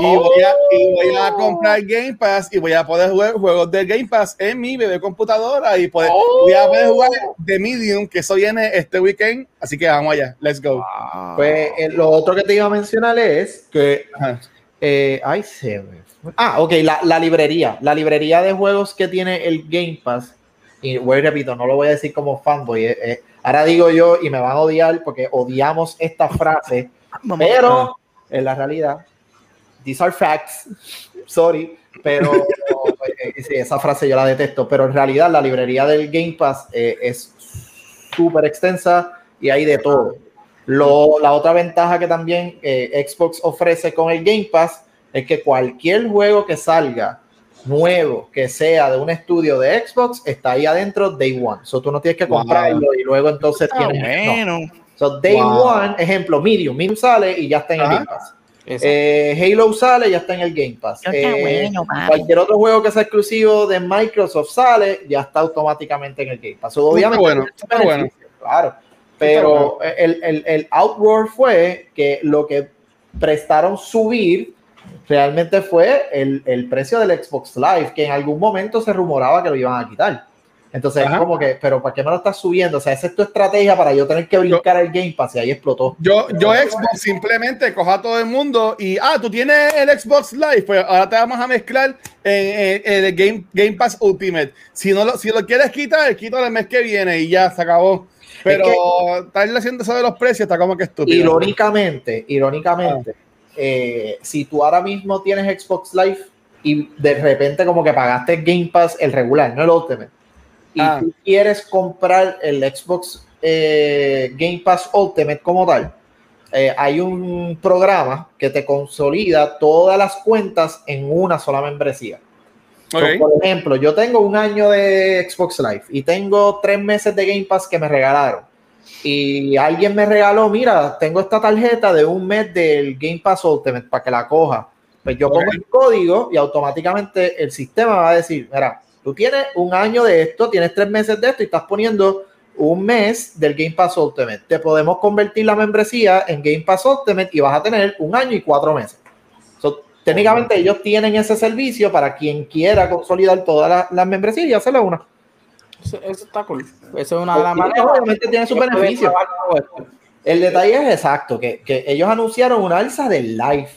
Y, voy a, y voy a comprar Game Pass y voy a poder jugar juegos del Game Pass en mi bebé computadora y poder, voy a poder jugar The Medium, que eso viene este weekend. Así que vamos allá, let's go. Pues eh, lo otro que te iba a mencionar es que. Ajá. eh, ay, se me. Ah, ok, la, la librería. La librería de juegos que tiene el Game Pass. Y voy, repito, no lo voy a decir como fanboy. eh, eh, ahora digo yo y me van a odiar porque odiamos esta frase. Pero en la realidad, these are facts. Sorry, pero <laughs> eh, sí, esa frase yo la detesto. Pero en realidad, la librería del Game Pass eh, es súper extensa y hay de todo. Lo, la otra ventaja que también eh, Xbox ofrece con el Game Pass es que cualquier juego que salga nuevo que sea de un estudio de Xbox está ahí adentro day one. So tú no tienes que Wow. comprarlo y luego entonces Ah, tienes. no. bueno. So, day Wow. one, ejemplo, Medium. Medium sale y ya está en el. Game Pass. Eh, Halo sale y ya está en el Game Pass. Eh, bueno, cualquier otro juego que sea exclusivo de Microsoft sale, ya está automáticamente en el Game Pass. So, obviamente, bueno, está bueno. Claro. Pero el, el, el outroar fue que lo que prestaron subir realmente fue el, el precio del Xbox Live, que en algún momento se rumoraba que lo iban a quitar. Entonces, Ajá. es como que, pero ¿para qué me lo estás subiendo? O sea, esa es tu estrategia para yo tener que brincar el Game Pass y ahí explotó. Yo, yo Xbox simplemente coja a todo el mundo y, ah, tú tienes el Xbox Live, pues ahora te vamos a mezclar en, en- en el Game, Game Pass Ultimate. Si no lo, si lo quieres quitar, quítalo el mes que viene y ya se acabó. Pero estarle haciendo eso de los precios está como que estúpido. Irónicamente, irónicamente, eh, si tú ahora mismo tienes Xbox Live y de repente como que pagaste Game Pass el regular, no el Ultimate, y Ah. tú quieres comprar el Xbox eh, Game Pass Ultimate como tal, eh, hay un programa que te consolida todas las cuentas en una sola membresía. So, por ejemplo, yo tengo un año de Xbox Live y tengo tres meses de Game Pass que me regalaron. Y alguien me regaló, mira, tengo esta tarjeta de un mes del Game Pass Ultimate para que la coja. Pues yo pongo el código y automáticamente el sistema va a decir, mira, tú tienes un año de esto, tienes tres meses de esto y estás poniendo un mes del Game Pass Ultimate. Te podemos convertir la membresía en Game Pass Ultimate y vas a tener un año y cuatro meses. So, técnicamente ellos tienen ese servicio para quien quiera consolidar todas las las membresías y hacerle una. Eso, eso está cool. Eso es una de las maneras. obviamente tiene sus beneficios. El detalle es exacto, que, que ellos anunciaron una alza del live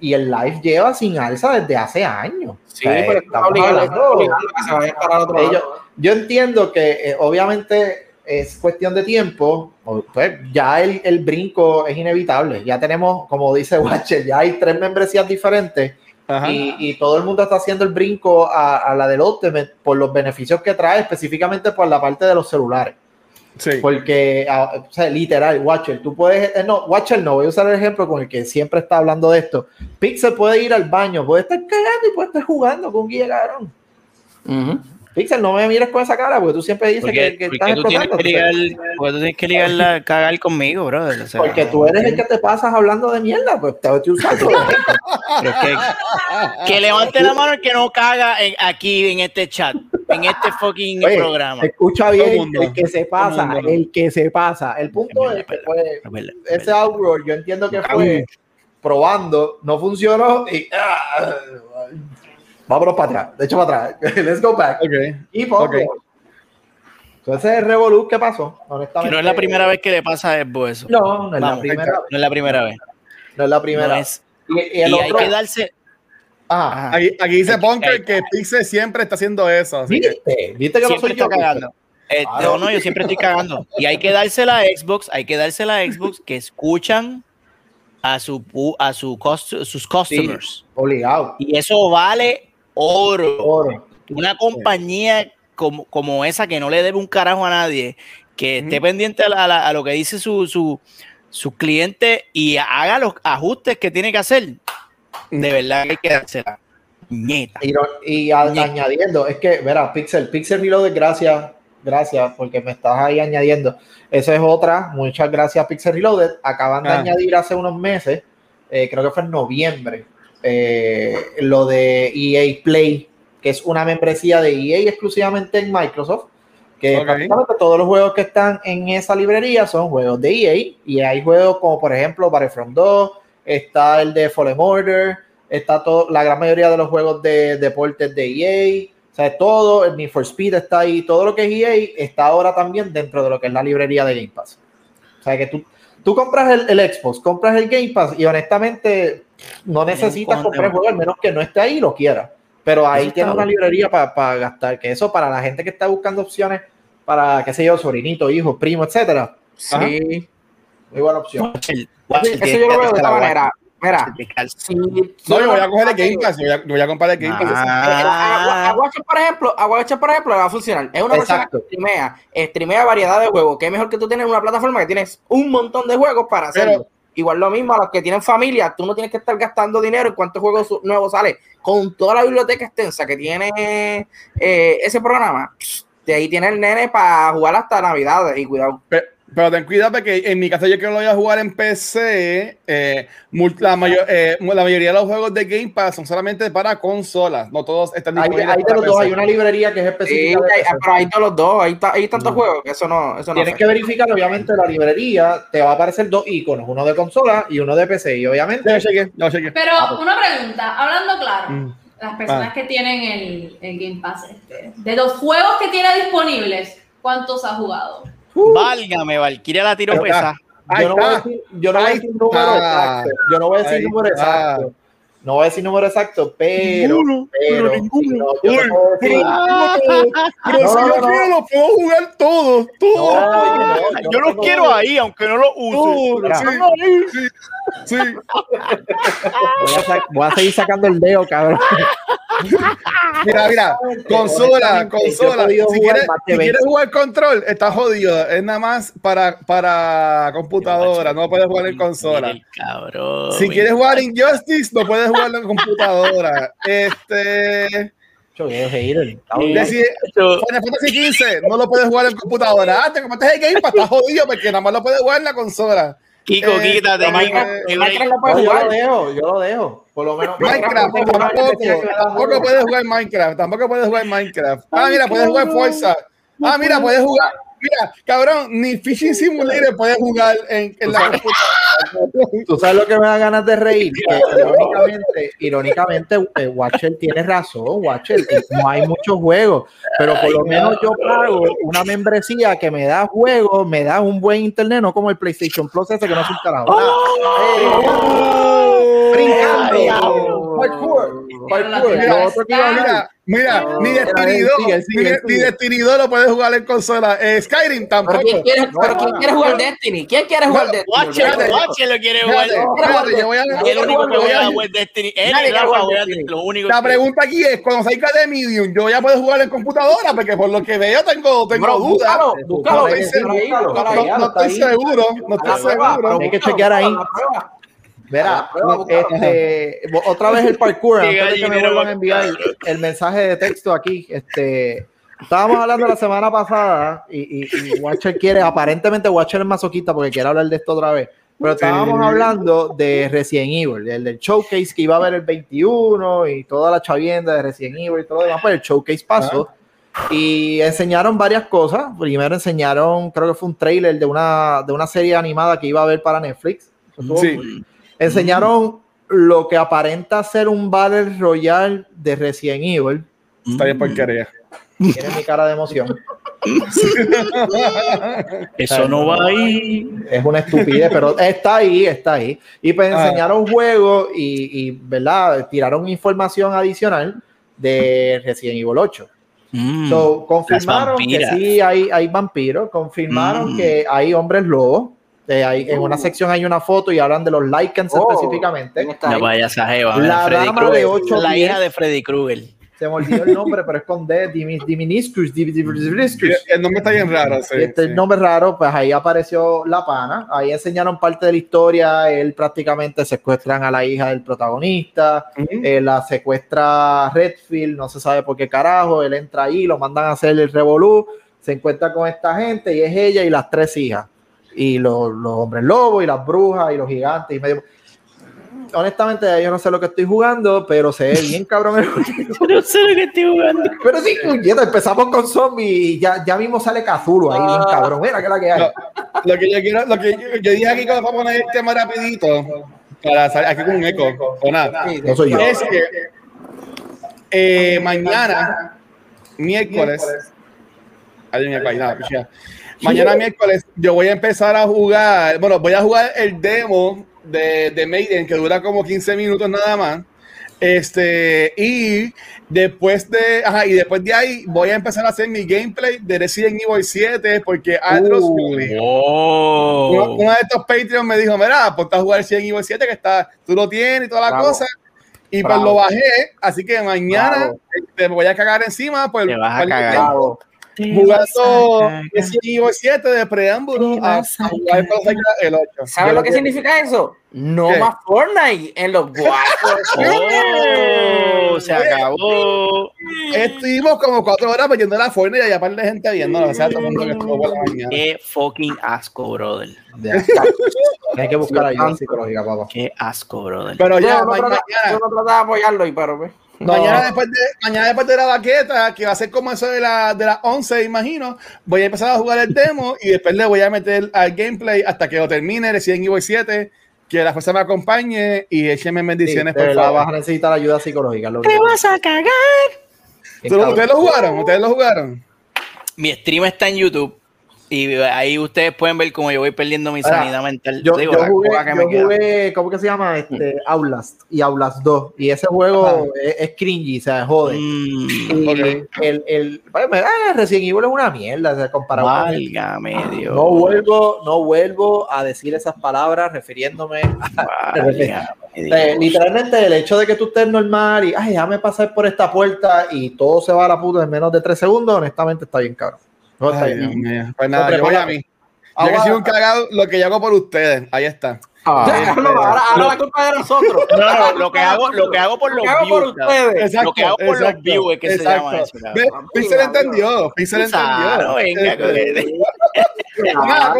y el live lleva sin alza desde hace años. Sí, O sea, pero está obligado, a yo entiendo que eh, obviamente es cuestión de tiempo, pues ya el, el brinco es inevitable. Ya tenemos, como dice <laughs> Watcher, ya hay tres membresías diferentes. Y, y todo el mundo está haciendo el brinco a, a la del Ultimate por los beneficios que trae, específicamente por la parte de los celulares. Sí. Porque, ah, o sea, literal, Watcher, tú puedes, eh, no, Watcher no, voy a usar el ejemplo con el que siempre está hablando de esto. Pixel puede ir al baño, puede estar cagando y puede estar jugando con Guía Cabrón. Ujú. Pixel, no me mires con esa cara porque tú siempre dices Porque, que, que porque estás tú tienes que explotando. ligar, porque tú tienes que ligar la, cagar conmigo, brother. O sea, Porque tú eres el que te pasas hablando de mierda, pues te voy a usar. pero es que, que levante la mano el que no caga en- aquí en este chat, en este fucking Oye, programa. Escucha bien, mundo, el que se pasa, mundo. el que se pasa. El punto Es es que verdad, es ese outroar yo entiendo que fue probando, no funcionó y ah, vámonos para atrás, de hecho para atrás, <laughs> let's go back. Ok. Y pongo. Ok. Entonces el Revolut, ¿qué pasó? Que Honestamente. no es la primera vez que le pasa a Xbox eso. No, no es la primera. No es la primera vez. No es la primera. No es- Y, y y el hay otro. que darse. Ajá. Ajá. Aquí, aquí dice Bunker que Pixel siempre está haciendo eso. Así que, ¿Viste? ¿Viste que no soy yo? está cagando. Eh, no, no, yo siempre estoy cagando. Y hay que dársela a Xbox, hay que dársela a Xbox que escuchan a su a su cost- sus customers. Obligado. Y eso vale oro. Oro. Una compañía como, como esa que no le debe un carajo a nadie, que esté pendiente a, la- a la- a lo que dice su, su, su cliente y haga los ajustes que tiene que hacer. De verdad que hay que dársela. Nieta. Y, no- y a- añadiendo, es que, verá, Pixel, Pixel Reloaded, gracias, gracias, porque me estás ahí añadiendo. Esa es otra, muchas gracias Pixel Reloaded. Acaban de Ah. añadir hace unos meses, eh, creo que fue en noviembre, eh, lo de EA Play, que es una membresía de EA exclusivamente en Microsoft, que Ok. prácticamente todos los juegos que están en esa librería son juegos de EA, y hay juegos como por ejemplo Battlefront 2, está el de Fallen Order, está todo, la gran mayoría de los juegos de deportes de EA, o sea, todo, el Need for Speed está ahí, todo lo que es EA está ahora también dentro de lo que es la librería de Game Pass. O sea, que tú, tú compras el, el Xbox, compras el Game Pass y honestamente no necesitas comprar el juego, al menos que no esté ahí y lo quieras. Pero ahí está una librería para gastar, que eso para la gente que está buscando opciones para, qué sé yo, sobrinito, hijo, primo, etcétera. Sí. Muy buena opción. Watcher, Eso tiene yo lo veo de esta manera. Mira, si No, yo voy a coger el Game Pass. Yo voy a, yo voy a comprar el Game Pass. Ah. A Watcher, por ejemplo, a Watcher, por ejemplo, va a funcionar. Es una persona que streamea, streamea variedad de juegos. Que es mejor que tú tienes una plataforma que tienes un montón de juegos para hacerlo. Pero- Igual lo mismo a los que tienen familia, tú no tienes que estar gastando dinero en cuántos juegos nuevos sale. Con toda la biblioteca extensa que tiene eh, ese programa, de ahí tiene el nene para jugar hasta Navidades y cuidado. Pero, ten cuidado porque en mi caso yo que lo voy a jugar en PC, eh, la, mayor- eh, la mayoría de los juegos de Game Pass son solamente para consolas, no todos están Hay, disponibles hay de para los dos, PC. hay una librería que es Sí, específica. de hay- pero hay todos los dos, hay, hay tantos juegos que eso no, eso no Tienes sé. que verificar, obviamente, la librería te va a aparecer dos iconos, uno de consola y uno de PC. Y obviamente, Ya lo chequeé, ya lo chequé. Pero una pregunta, hablando claro, Mm. las personas Ah. que tienen el, el Game Pass, este, de los juegos que tiene disponibles, ¿cuántos ha jugado? Válgame, Valkyria la pesada. Ahí yo no voy a decir, yo no voy a Ahí decir número exacto. Yo no voy a decir Ahí número está. exacto. No voy a decir número exacto, pero. Ninguno, pero, pero ninguno. no, Pero No, si no, yo quiero, lo puedo jugar todos, No, todos. oye, no, yo los quiero ahí, aunque no los use. sí, sí, sí. Voy a, voy a seguir sacando el dedo, cabrón. Mira, mira, consola, consola. Si quieres, si 20. quieres jugar control, está jodido. Es nada más para, para computadora, no puedes jugar en consola. Cabrón. Si quieres jugar Injustice, no puedes jugarlo en computadora. Este. Final Fantasy 15 no lo puedes jugar en computadora. Ah, te compraste el Game Pass, está jodido porque nada más lo puedes jugar en la consola. Kiko, Eh, quítate, Kiko. Minecraft- Minecraft no puede No, yo jugar. lo dejo, yo lo dejo. Por lo menos. Minecraft tampoco, tampoco puedes jugar Minecraft, tampoco puedes jugar Minecraft. Ah, mira, puedes jugar Forza. Ah, mira, puedes jugar. Mira, cabrón, ni Fishing Simulator puedes jugar en, en la computadora. Tú sabes lo que me da ganas de reír. Que irónicamente, irónicamente, eh, Watcher tiene razón, Watcher. No hay muchos juegos, pero por lo menos yo pago una membresía que me da juegos, me da un buen internet, no como el PlayStation Plus ese que no es un carajo. Oh, Brincando. Parkour. Parkour. Mira, mira, mira, No, ni mira, Destiny 2, sigue, sigue, ni, sigue. ni Destiny 2 lo puedes jugar en consola. Eh, Skyrim tampoco. Pero ¿quién quiere, pero ¿quién no, quiere jugar Destiny? ¿Quién quiere jugar No, Destiny? Watcher, lo quiere jugar. Espérate, espérate, yo voy a- El único que voy a- West Destiny. Él y Rafa jugar lo único La pregunta aquí es, cuando salga de Medium, yo ya puedo jugar en computadora, porque por lo que veo tengo, tengo dudas. No estoy seguro, no, no estoy seguro, no. Hay que chequear ahí. Verá, este, otra vez el parkour, <laughs> antes de que me vuelvan a enviar el mensaje de texto aquí. Este, estábamos hablando la semana pasada y, y, y Watcher quiere, aparentemente Watcher es masoquista porque quiere hablar de esto otra vez. Pero estábamos hablando de Resident Evil, el del showcase que iba a haber el 21 y toda la chavienda de Resident Evil y todo lo demás, pues el showcase pasó. Y enseñaron varias cosas. Primero enseñaron, creo que fue un trailer de una, de una serie animada que iba a haber para Netflix. Sí. Enseñaron lo que aparenta ser un Battle Royale de Resident Evil. Está bien porquería. Tiene mi cara de emoción. <laughs> Eso no va ahí. Es una estupidez, pero está ahí, está ahí. Y pues Ah. enseñaron juegos y, y, ¿verdad? Tiraron información adicional de Resident Evil 8. Mm. So, confirmaron que sí hay, hay vampiros, confirmaron Mm. que hay hombres lobos. Eh, hay- en una sección hay una foto y hablan de los Lycans Oh. específicamente. ¿Quién está No vaya esa jeva. La Freddy dama Krueger. de ocho La hija de Freddy Krueger. Se me olvidó el nombre, pero es con D, Dimi- Diminiscus, Dim- Dim- Diminiscus. El nombre está bien raro. Sí, este sí. nombre raro, pues ahí apareció la pana, ahí enseñaron parte de la historia, él prácticamente secuestran a la hija del protagonista, eh, la secuestra Redfield, no se sabe por qué carajo, él entra ahí, lo mandan a hacer el revolú, se encuentra con esta gente y es ella y las tres hijas, y los, los hombres lobos y las brujas y los gigantes y medio... Honestamente, yo no sé lo que estoy jugando, pero se ve bien cabrón el juego. <laughs> No sé lo que estoy jugando. Pero sí, puñeta, empezamos con zombies y ya, ya mismo sale Cthulhu ahí bien cabrón. Mira que la que hay. No, lo que yo quiero, lo que yo, yo dije aquí cuando vamos a poner el tema rapidito, para salir aquí con un eco, o nada, Sí, No soy yo. es que eh, mañana, miércoles, hay un eco ahí, nada, pichea. Mañana miércoles yo voy a empezar a jugar, bueno, voy a jugar el demo de, de Maiden que dura como 15 minutos nada más. Este, y después de, ajá, y después de ahí voy a empezar a hacer mi gameplay de Resident Evil 7 porque Andros Uh. me obligó. Oh. Uno, uno de estos Patreon me dijo, mira, ponte a jugar Resident Evil 7 que está, tú lo tienes y toda la Bravo. cosa. Y Bravo. pues lo bajé, así que mañana Bravo. te voy a cagar encima pues, Te vas a cagar. Bravo. Jugando Resident Evil 7 de preámbulo a, a jugar el 8. ¿Sabes lo que significa eso? No ¿Qué? más Fortnite en los guapos. <laughs> Oh, se acabó. Estuvimos como cuatro horas metiendo la forma y allá par de gente viendo, o sea, todo el mundo que estuvo por la mañana. Qué fucking asco, brother. Hay que buscar <laughs> ayuda psicológica, papá. Qué asco, brother. Pero Yo ya, no, ma- trataba, mañana, yo no trataba de apoyarlo, y pero pues. <laughs> No. Mañana, después de, mañana después de la baqueta, que va a ser como eso de, la, de las 11, imagino, voy a empezar a jugar el demo y después le voy a meter al gameplay hasta que lo termine Resident Evil 7, que la fuerza me acompañe y échenme Sí, bendiciones, de por verdad vas favor. a necesitar ayuda psicológica. lo Te vas a cagar. ¿Tú lo- ¿Ustedes lo jugaron? ¿Ustedes lo jugaron? Mi stream está en YouTube y ahí ustedes pueden ver cómo yo voy perdiendo mi Ahora, sanidad mental. Yo, Digo, yo jugué, que yo me jugué, ¿cómo que se llama? Este, Outlast y Outlast 2. Y ese juego es, es cringy, o sea, jode. Mm, Y el, el, ah, Resident Evil es una mierda, o sea, comparado con válgame Dios. No vuelvo, no vuelvo a decir esas palabras refiriéndome a <laughs> Eh, Dios. literalmente el hecho de que tú estés normal y ay, déjame pasar por esta puerta y todo se va a la puta en menos de tres segundos, honestamente está bien caro. No está Ay, bien. Dios mío. Pues nada, No, yo voy a mí. Yo que soy un cagado, lo que yo hago por ustedes. Ahí está. Ya, no, ahora ahora Lo- la culpa es de nosotros. No, no, lo que <laughs> hago, lo que hago por Lo los que hago por views. Lo que hago por los views es que se llama eso, Pixel entendió. Pixel Claro, entendió. venga, Este, <laughs> Nada,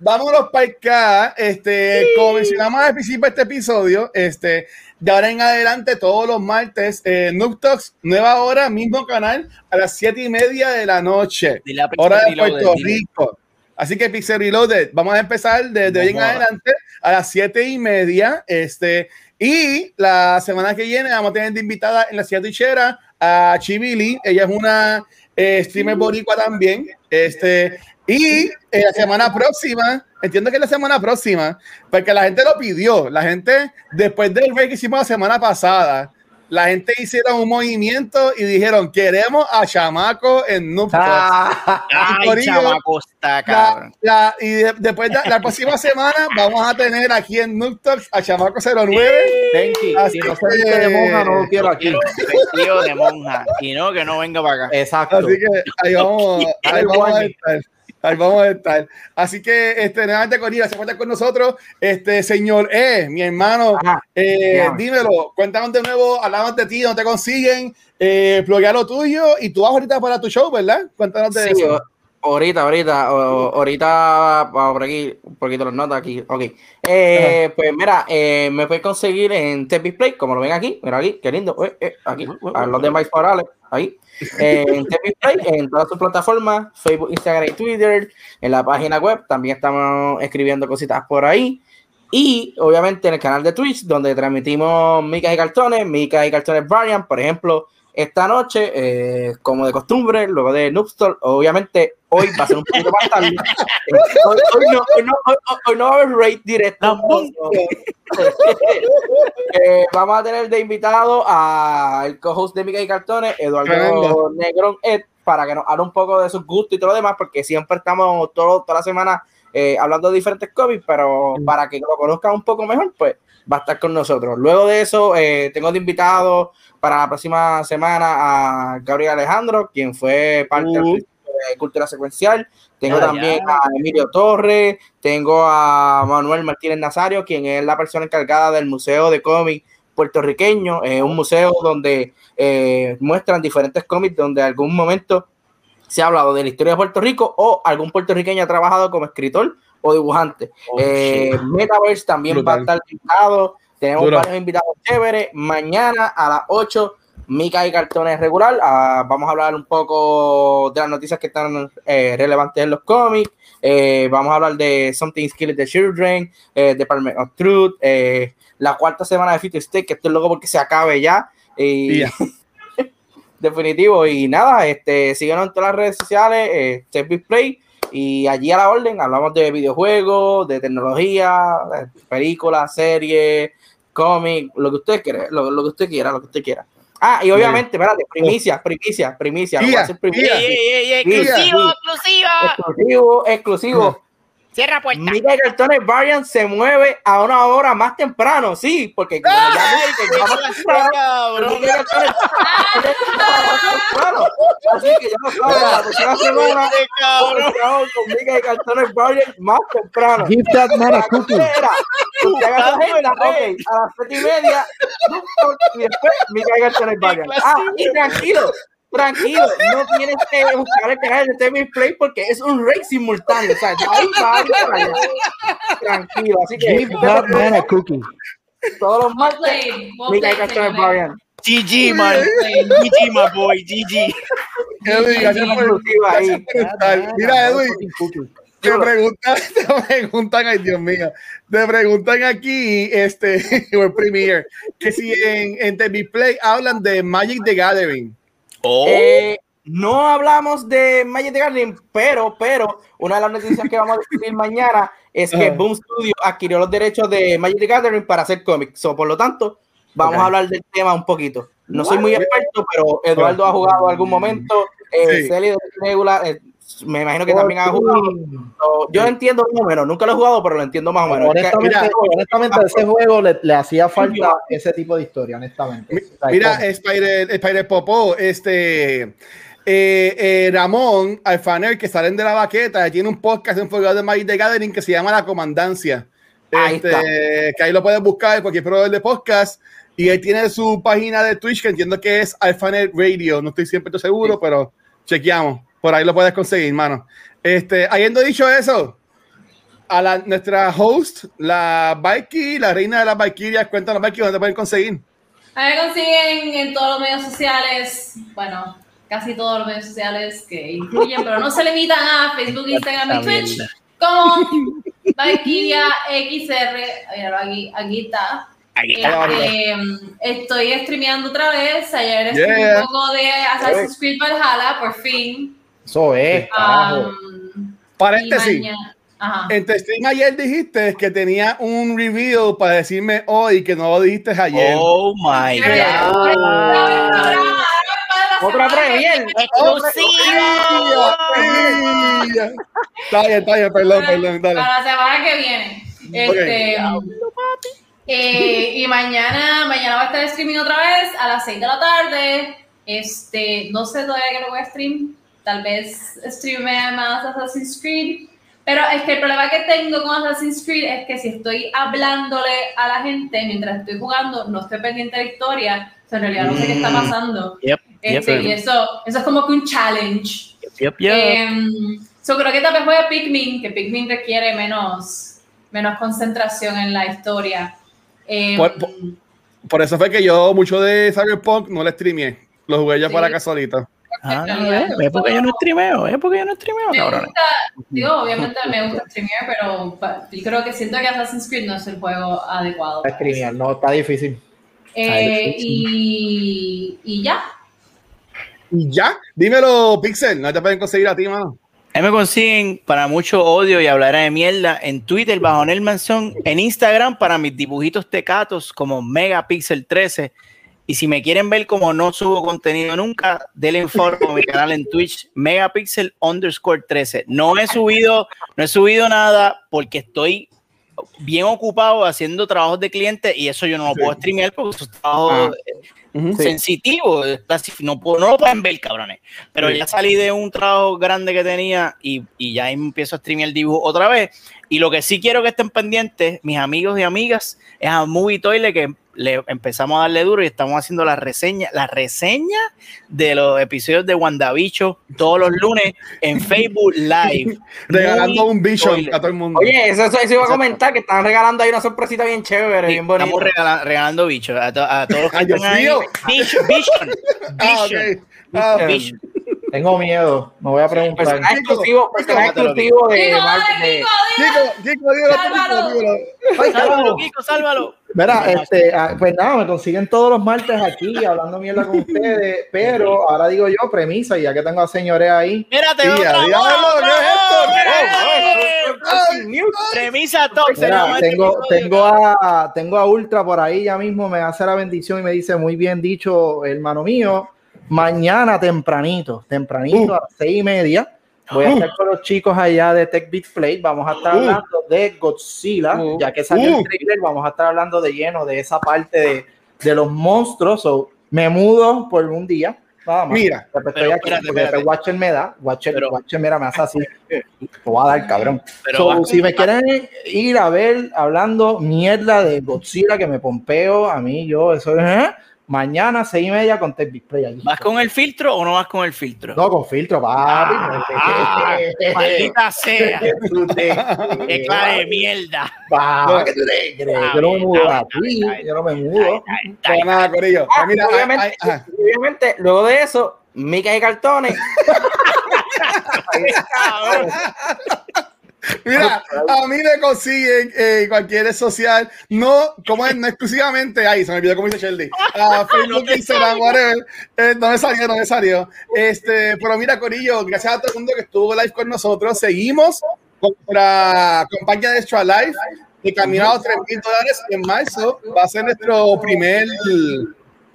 Vámonos para acá. Este, como mencionamos al principio de este episodio, este, de ahora en adelante, todos los martes, eh, Noob Talks, nueva hora, mismo canal, a las siete y media de la noche, Dile a Pixel hora de Reloaded, Puerto dile. Rico. Así que Pixel Reloaded, vamos a empezar desde hoy en adelante a las siete y media. Este, y la semana que viene vamos a tener de invitada en la ciudad tichera a Chibili. Ella es una eh, streamer boricua también. Este, y eh, la semana próxima, entiendo que es la semana próxima, porque la gente lo pidió. La gente, después del break que hicimos la semana pasada, la gente hicieron un movimiento y dijeron: Queremos a Chamaco en Noob Talks". Ah, Ay, chamaco, está La, cabrón. la- y de- después de la próxima semana vamos a tener aquí en Noob Talks a Chamaco 09. thank you. Así Si no se que- viste de monja, no lo quiero aquí. Quiero vestido de monja y no que no venga para acá. Exacto. Así que ahí vamos, ahí El vamos a warning. estar. Ahí vamos a estar. Así que, este, nuevamente, Corina, se cuenta con nosotros. Este, señor E, mi hermano, Ajá. eh, dímelo, cuéntanos de nuevo, hablamos de ti, dónde te consiguen, eh, pluguea lo tuyo y tú vas ahorita para tu show, ¿verdad? Cuéntanos de Sí, eso. ahorita, ahorita, o- ahorita, vamos por aquí, un poquito las notas aquí, ok. Eh, pues mira, eh, me puedes conseguir en Tech Play, como lo ven aquí, mira aquí, qué lindo, aquí, a los demás Morales, ahí. En en todas sus plataformas, Facebook, Instagram y Twitter, en la página web, también estamos escribiendo cositas por ahí. Y obviamente en el canal de Twitch, donde transmitimos micas y cartones, micas y cartones variant, por ejemplo, esta noche, eh, como de costumbre, luego de Noobstore, obviamente hoy va a ser un poquito más tarde. <laughs> Eh, hoy, hoy no, hoy, no, hoy, hoy no va a haber raid directo. <laughs> Eh, vamos a tener de invitado al co-host de Mica y Cartones, Eduardo. Negrón Ed, para que nos hable un poco de sus gustos y todo lo demás, porque siempre estamos todo, toda la semana eh, hablando de diferentes cómics, pero para que lo conozcan un poco mejor, pues va a estar con nosotros. Luego de eso, eh, tengo de invitado para la próxima semana a Gabriel Alejandro, quien fue parte Uh. del de Cultura Secuencial. Tengo también ya. a Emilio Torres, tengo a Manuel Martínez Nazario, quien es la persona encargada del Museo de Cómics puertorriqueño, eh, un museo donde eh, muestran diferentes cómics donde en algún momento se ha hablado de la historia de Puerto Rico o algún puertorriqueño ha trabajado como escritor o dibujante. Eh, Metaverse también va a estar invitado. Tenemos Duro. varios invitados chéveres. Mañana a las 8, Mica y Cartones regular. Ah, vamos a hablar un poco de las noticias que están eh, relevantes en los cómics. Eh, vamos a hablar de Something Skills the Children, eh, Department of Truth, la cuarta semana de Future State, que estoy loco porque se acabe ya. Y, <laughs> definitivo. Y nada, este, síguenos en todas las redes sociales, Step Big Play. Y allí a la orden hablamos de videojuegos, de tecnología, de películas, series, cómics, lo que usted quiera, lo, lo que usted quiera, lo que usted quiera. Ah, y obviamente, espérate, primicia, primicia, primicia, lo voy a Guía, hacer primicia. exclusivo. Exclusivo, exclusivo. Cierra puerta. Mira Cartones Variant se mueve a una hora más temprano, sí, porque como ya Ay, cabrón. Miguel Cartones- Claro, Así que ya lo saben, la próxima semana con Miguel Cartones Variant más temprano. Give that man a cookie. A las siete y media, <laughs> y después Miguel Cartones Variant. Ah, y tranquilo, tranquilo, no tienes que buscar el canal de TV Play porque es un rey simultáneo, o sea, ahí va, va. tranquilo, así que Give that man a cookie. todos los martes. Variant. GG, man. GG, my boy. GG. Edwin, gracias por- Exclusiva ahí. gracias por estar. Mira, Edwin, te preguntan, <laughs> te preguntan, ay Dios mío, te preguntan aquí, este, <laughs> o Premiere, que si en, en TV Play hablan de Magic the Gathering. Oh. Eh, no hablamos de Magic the Gathering, pero, pero, una de las noticias que vamos a discutir <laughs> mañana es que Ajá. Boom Studio adquirió los derechos de Magic the Gathering para hacer cómics. So, por lo tanto, vamos a hablar del tema un poquito. No soy muy experto, pero Eduardo ha jugado algún momento. Eh, Sí. Celia de eh, me imagino que también ha jugado. Yo lo entiendo más o menos. Nunca lo he jugado, pero lo entiendo más o menos. Es que- Honestamente, mira, honestamente, a ese juego le, le hacía falta ese tipo de historia, honestamente. Mi- O sea, Mira, Spider, Spider Popó, este eh, eh, Ramón Alfaner, que salen de la baqueta, tiene un podcast en de Magic the Gathering que se llama La Comandancia. Ahí Este, está. que ahí lo puedes buscar en cualquier proveedor de podcast. Y él tiene su página de Twitch, que entiendo que es Alfaner Radio. No estoy siempre seguro, pero chequeamos. Por ahí lo puedes conseguir, mano. Este, habiendo dicho eso, a la, nuestra host, la Valky, la reina de las Valkyrias, cuéntanos, Valky, dónde te pueden conseguir. A mí me consiguen en todos los medios sociales, bueno, casi todos los medios sociales que incluyen, pero no se limitan a Facebook, Instagram y Twitch, como Valkyria XR, míralo aquí, aquí está. Aquí Eh, está. eh, estoy streameando otra vez, ayer Yeah. streamé un poco de Assassin's Creed Valhalla, por fin. Eso es, carajo. Um, Paréntesis. Ajá. En tu stream ayer dijiste que tenía un review para decirme hoy que no lo dijiste ayer. Oh my god. ahora- Otra premier. ¡Exclusiva! Sí. Está bien, está bien, perdón, perdón, dale. Para la semana que viene. Este, eh, y mañana, mañana va a estar streaming otra vez a las 6 de la tarde. Este, no sé todavía que lo voy a stream. Tal vez streame más Assassin's Creed. Pero es que el problema que tengo con Assassin's Creed es que si estoy hablándole a la gente mientras estoy jugando, no estoy pendiente de la historia. O sea, en realidad no sé qué está pasando. Yep, Este, yep. y eso, eso es como que un challenge. Yep. Em, so creo que tal vez juegue Pikmin, que Pikmin requiere menos, menos concentración en la historia. Em, Por- por- Por eso fue que yo mucho de Cyberpunk no le streameé. Lo jugué ya Sí. para casualita. Ah, <laughs> ¿ves? ¿Ves por qué yo no streameo? ¿Ves por qué yo no streameo, me cabrón? digo, obviamente me gusta streamear, pero yo creo que siento que Assassin's Creed no es el juego adecuado. Para streamear, no, está difícil. Eh, y, y ya. Y ya, dímelo, Pixel, no te pueden conseguir a ti, mano. Ahí me consiguen para mucho odio y hablar de mierda en Twitter bajo Nelmanson, en Instagram para mis dibujitos tecatos como Megapixel 13 y si me quieren ver como no subo contenido nunca, denle follow a mi canal en Twitch, megapixel underscore 13. No he subido, no he subido nada porque estoy bien ocupado haciendo trabajos de cliente y eso yo no lo puedo streamear porque es un trabajo sensitivo. casi No, puedo- no lo pueden ver, cabrones. Pero ya salí de un trabajo grande que tenía y, y ya empiezo a streamear el dibujo otra vez. Y lo que sí quiero que estén pendientes, mis amigos y amigas, es a Movie Toilet que le empezamos a darle duro y estamos haciendo la reseña, la reseña de los episodios de WandaVicho todos los lunes en <laughs> Facebook Live. Regalando un Vision Toilet. a todo el mundo. Oye, eso, eso, eso iba a comentar que están regalando ahí una sorpresita bien chévere, Sí, bien bonita. Estamos regala- regalando bichos a, to- a todos los que Ay, Dios están ahí. mío. Vision, Vision, <laughs> Ah. Ah. Vision. Tengo miedo, me voy a preguntar. Personaje exclusivo, personaje exclusivo de, Kiko, Sálvalo. Kiko, Sálvalo, carajo. Kiko, sálvalo. Mira, este, ah, pues nada, me consiguen todos los martes aquí hablando mierda con ustedes, <laughs> pero ahora digo yo premisa, y ya que tengo a señores ahí, Mírate, otra. Premisa top. tengo, tengo, a, tengo a Ultra por ahí ya mismo, me hace la bendición y me dice, muy bien dicho, hermano mío, mañana tempranito, tempranito Uh. a las seis y media, voy a Uh. estar con los chicos allá de Tech Beat Play, vamos a estar Uh. hablando de Godzilla, Uh. ya que salió Uh. el trailer, vamos a estar hablando de lleno de esa parte de, de los monstruos, so, me mudo por un día, nada más. Mira, pero estoy aquí, espérate, porque espérate. Watcher me da, Watcher, Pero- Watcher, mira, me hace así, <laughs> te voy a dar, cabrón. Pero So, si me quieren ir a ver hablando mierda de Godzilla que me pompeo, a mí yo, eso es, ¿eh? Mañana seis y media con Tech Display. ¿Vas con el filtro o no vas con el filtro? No, con filtro, papi. Ah, maldita sea. <laughs> Que Qué clase de mierda. Pa, ¿qué tú te crees? Yo no me mudo aquí, yo no me mudo. Pues nada, Corillo. Ah, mira, obviamente, ay, ay, ajá. obviamente, luego de eso, mica y cartones. <laughs> <laughs> Mira, a mí me consiguen en cualquier red social, no, como es, no exclusivamente, ahí se me olvidó cómo dice Shelly, <laughs> a Facebook, Instagram, whatever, eh, no me salió, no me salió. Este, pero mira, Corillo, gracias a todo el mundo que estuvo live con nosotros, seguimos con nuestra campaña de Extra Life, de los 3 mil dólares en marzo, va a ser nuestro primer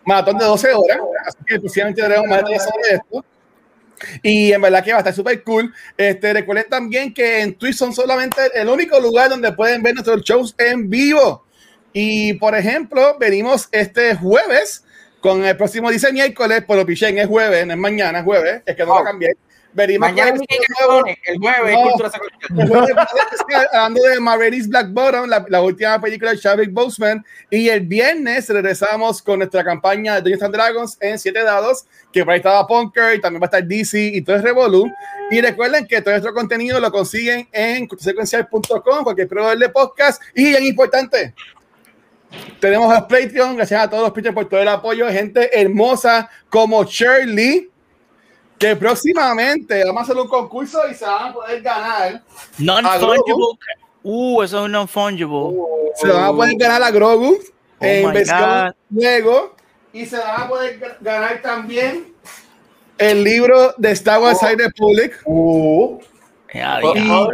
maratón de 12 horas, así que posiblemente tenemos más detalles sobre esto. Y en verdad que va a estar súper cool. Este, recuerden también que en Twitch son solamente el único lugar donde pueden ver nuestros shows en vivo. Y por ejemplo, venimos este jueves con el próximo, dice miércoles, pero Pichén es jueves, no es mañana, es jueves, es que no lo Oh. Mañana y este nuevo-. El jueves, No. cultura el jueves hablando de Marie's Black Bottom, la, la última película de Chadwick Boseman. Y el viernes regresamos con nuestra campaña de Dungeons and Dragons en 7 dados, que por ahí estaba Punker y también va a estar DC y todo es Revolu. Y recuerden que todo nuestro contenido lo consiguen en secuencial.com, cualquier proveedor de podcast. Y bien importante, tenemos a Patreon, gracias a todos los Patreon por todo el apoyo, gente hermosa como Shirley. Que próximamente vamos a hacer un concurso y se van a poder ganar Non-fungible. Uh, eso es un non-fungible. se van a poder ganar a Grogu en Oh my versión. Lego y se van a poder ga- ganar también el libro de Star Wars High Republic Uh, Oh, diablo.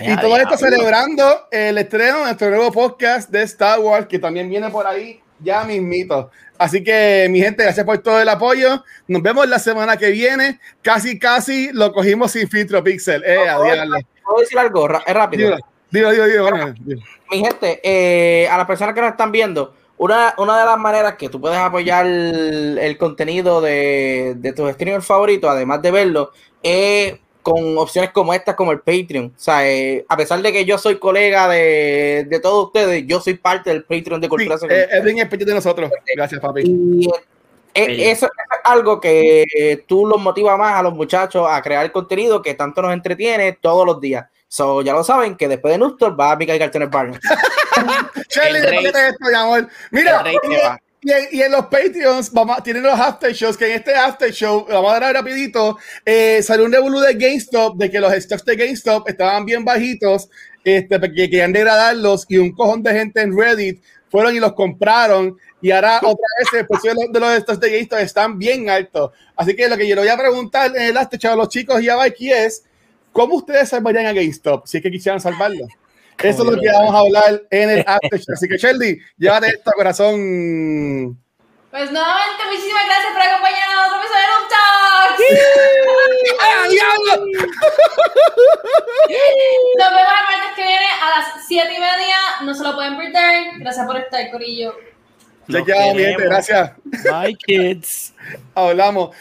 y Ya, todo esto celebrando el estreno de nuestro nuevo podcast de Star Wars que también viene por ahí ya mismito. Así que mi gente, gracias por todo el apoyo. Nos vemos la semana que viene. Casi, casi lo cogimos sin filtro pixel. Eh, a diablo. ¿Puedo decir algo? Es rápido. Digo, digo, digo, digo, bueno, digo. mi gente, eh, a las personas que nos están viendo, una, una de las maneras que tú puedes apoyar el, el contenido de, de tus streamers favoritos, además de verlo, es con opciones como estas, como el Patreon. O sea, eh, a pesar de que yo soy colega de, de todos ustedes, yo soy parte del Patreon de Sí, Cultura eh, Secuencial. es de nosotros. Gracias, papi. Y eh, Sí. eso es algo que eh, tú los motiva más a los muchachos a crear contenido que tanto nos entretiene todos los días. So, ya lo saben que después de Nustor va a picar Cartones Barnes. <laughs> El rey- despídete esto, mi amor. Mira, el rey y, en, y en los Patreons vamos, tienen los after shows, que en este after show, vamos a dar rapidito, eh, salió un revolú de GameStop, de que los stocks de GameStop estaban bien bajitos, este, porque querían degradarlos y un cojón de gente en Reddit fueron y los compraron y ahora otra vez el precio de los, estos de GameStop están bien altos. Así que lo que yo le voy a preguntar en el after a los chicos y a Mikey es ¿cómo ustedes salvarían a GameStop si es que quisieran salvarlo? Eso es lo que vamos a hablar en el after Así que Shelly, llévate esto corazón. Pues nuevamente, muchísimas gracias por acompañarnos a otro episodio de Talks. ¡Ay, diablo! Nos vemos el martes que viene a las 7 y media. No se lo pueden perder. Gracias por estar, Corillo. Quedamos, mi gente, gracias. Bye, kids. Hablamos.